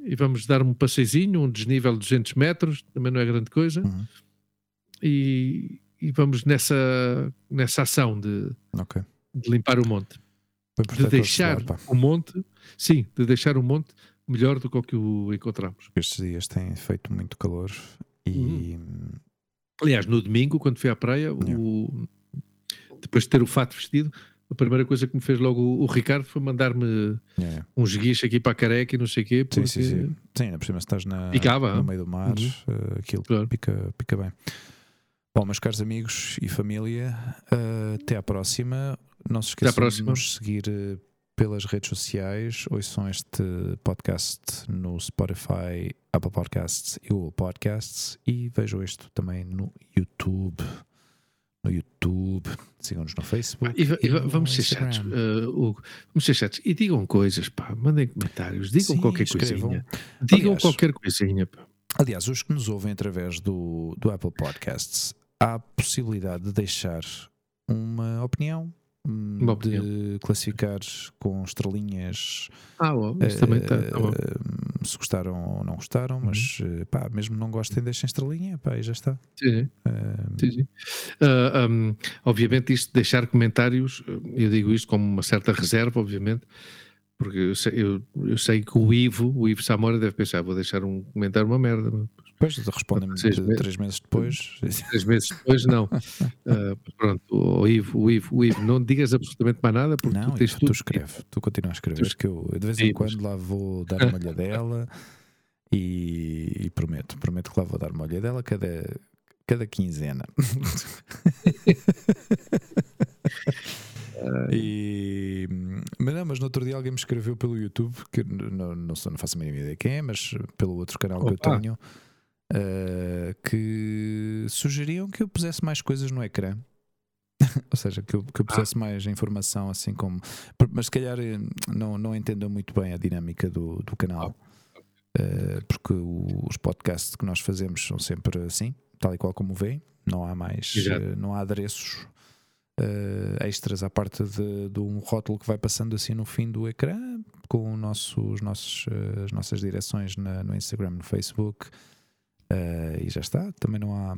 E vamos dar um passeizinho, um desnível de 200 metros, também não é grande coisa. Uhum. E, e vamos nessa, nessa ação de, Ok. de limpar o monte. De deixar o monte, sim, de deixar o monte melhor do que o que o encontramos. Estes dias têm feito muito calor e. Uhum. Aliás, no domingo, quando fui à praia, o... depois de ter o fato vestido, a primeira coisa que me fez logo o, o Ricardo foi mandar-me yeah. uns guias aqui para a careca e não sei o quê. Porque... Sim, sim, sim. Sim, ainda por cima estás na, Picava, no meio do mar, uhum. uh, aquilo claro. pica, pica bem. Bom, meus caros amigos e família, uh, até à próxima. Não se esqueçam de nos seguir uh, pelas redes sociais. Ouçam este podcast no Spotify, Apple Podcasts e Google Podcasts. E vejam isto também no YouTube. No YouTube, sigam-nos no Facebook. E, e, e vamos ser chatos, uh, Hugo, vamos ser chatos. E digam coisas, pá, mandem comentários, digam Sim, qualquer escrevam. coisinha. Digam aliás, qualquer coisinha, pá. Aliás, os que nos ouvem através do, do Apple Podcasts, há a possibilidade de deixar uma opinião, hum, de classificar com estrelinhas. Ah, bom, uh, também está. Tá uh, se gostaram ou não gostaram, uhum. mas uh, pá, mesmo não gostem, deixem estrelinha, pá, e já está. Sim, sim. sim. Um, obviamente, isto deixar comentários, eu digo isto com uma certa reserva, obviamente porque eu sei, eu, eu sei, que o Ivo, o Ivo Samora deve pensar, vou deixar um comentário uma merda. Depois respondem-me de, três meses depois. Três meses depois, não. [laughs] uh, pronto, o Ivo, o Ivo, o Ivo, não digas absolutamente mais nada porque não, tu tens Ivo, tudo. Tu escreve, tu continuas a escrever, que eu de vez em quando lá vou dar uma olhadela [laughs] e, e prometo, prometo que lá vou dar uma olhadela cada, cada quinzena. [laughs] E, mas, não, mas no outro dia alguém me escreveu pelo YouTube, que não, não, não faço a mínima ideia quem é, mas pelo outro canal Opa. que eu tenho, uh, que sugeriam que eu pusesse mais coisas no ecrã. [laughs] Ou seja, que eu, que eu ah. pusesse ah. mais informação, assim como. Mas se calhar eh, não, não entendam muito bem a dinâmica do, do canal, uh, porque o, os podcasts que nós fazemos são sempre assim, tal e qual como vem. Não há mais, uh, não há adereços uh, extras à parte de, de, um rótulo que vai passando assim no fim do ecrã, com nosso, os nossos, as nossas direções na, no Instagram, no Facebook, uh, e já está. Também não há.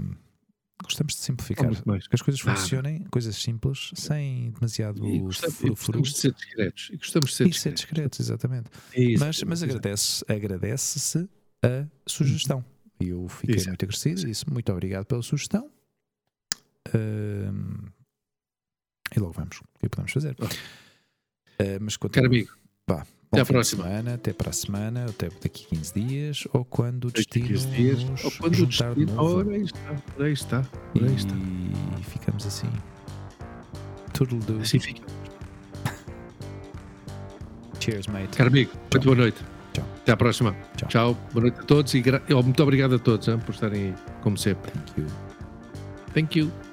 Gostamos de simplificar. Que as coisas funcionem, ah. coisas simples, sem demasiado e gostamos, e gostamos de ser discretos. E gostamos de ser, e discretos. ser discretos, exatamente. Isso, mas mas agradece, agradece-se a sugestão. E eu fiquei Exato. muito agradecido e disse muito obrigado pela sugestão. Uh, e logo vamos. O que é podemos fazer? Uh, mas Caro amigo, vá, até à próxima. semana, até para a semana, até daqui a 15 dias, ou quando o destino dias, nos ou quando juntar o destino, de novo. Ora, aí está, aí está, aí está. E ficamos assim. Toodle-doo. Assim fica. Cheers, mate. Caro amigo, muito boa noite. Tchau. Até à próxima. Tchau. Tchau. Boa noite a todos e muito obrigado a todos hein, por estarem aí, como sempre. Thank you. Thank you.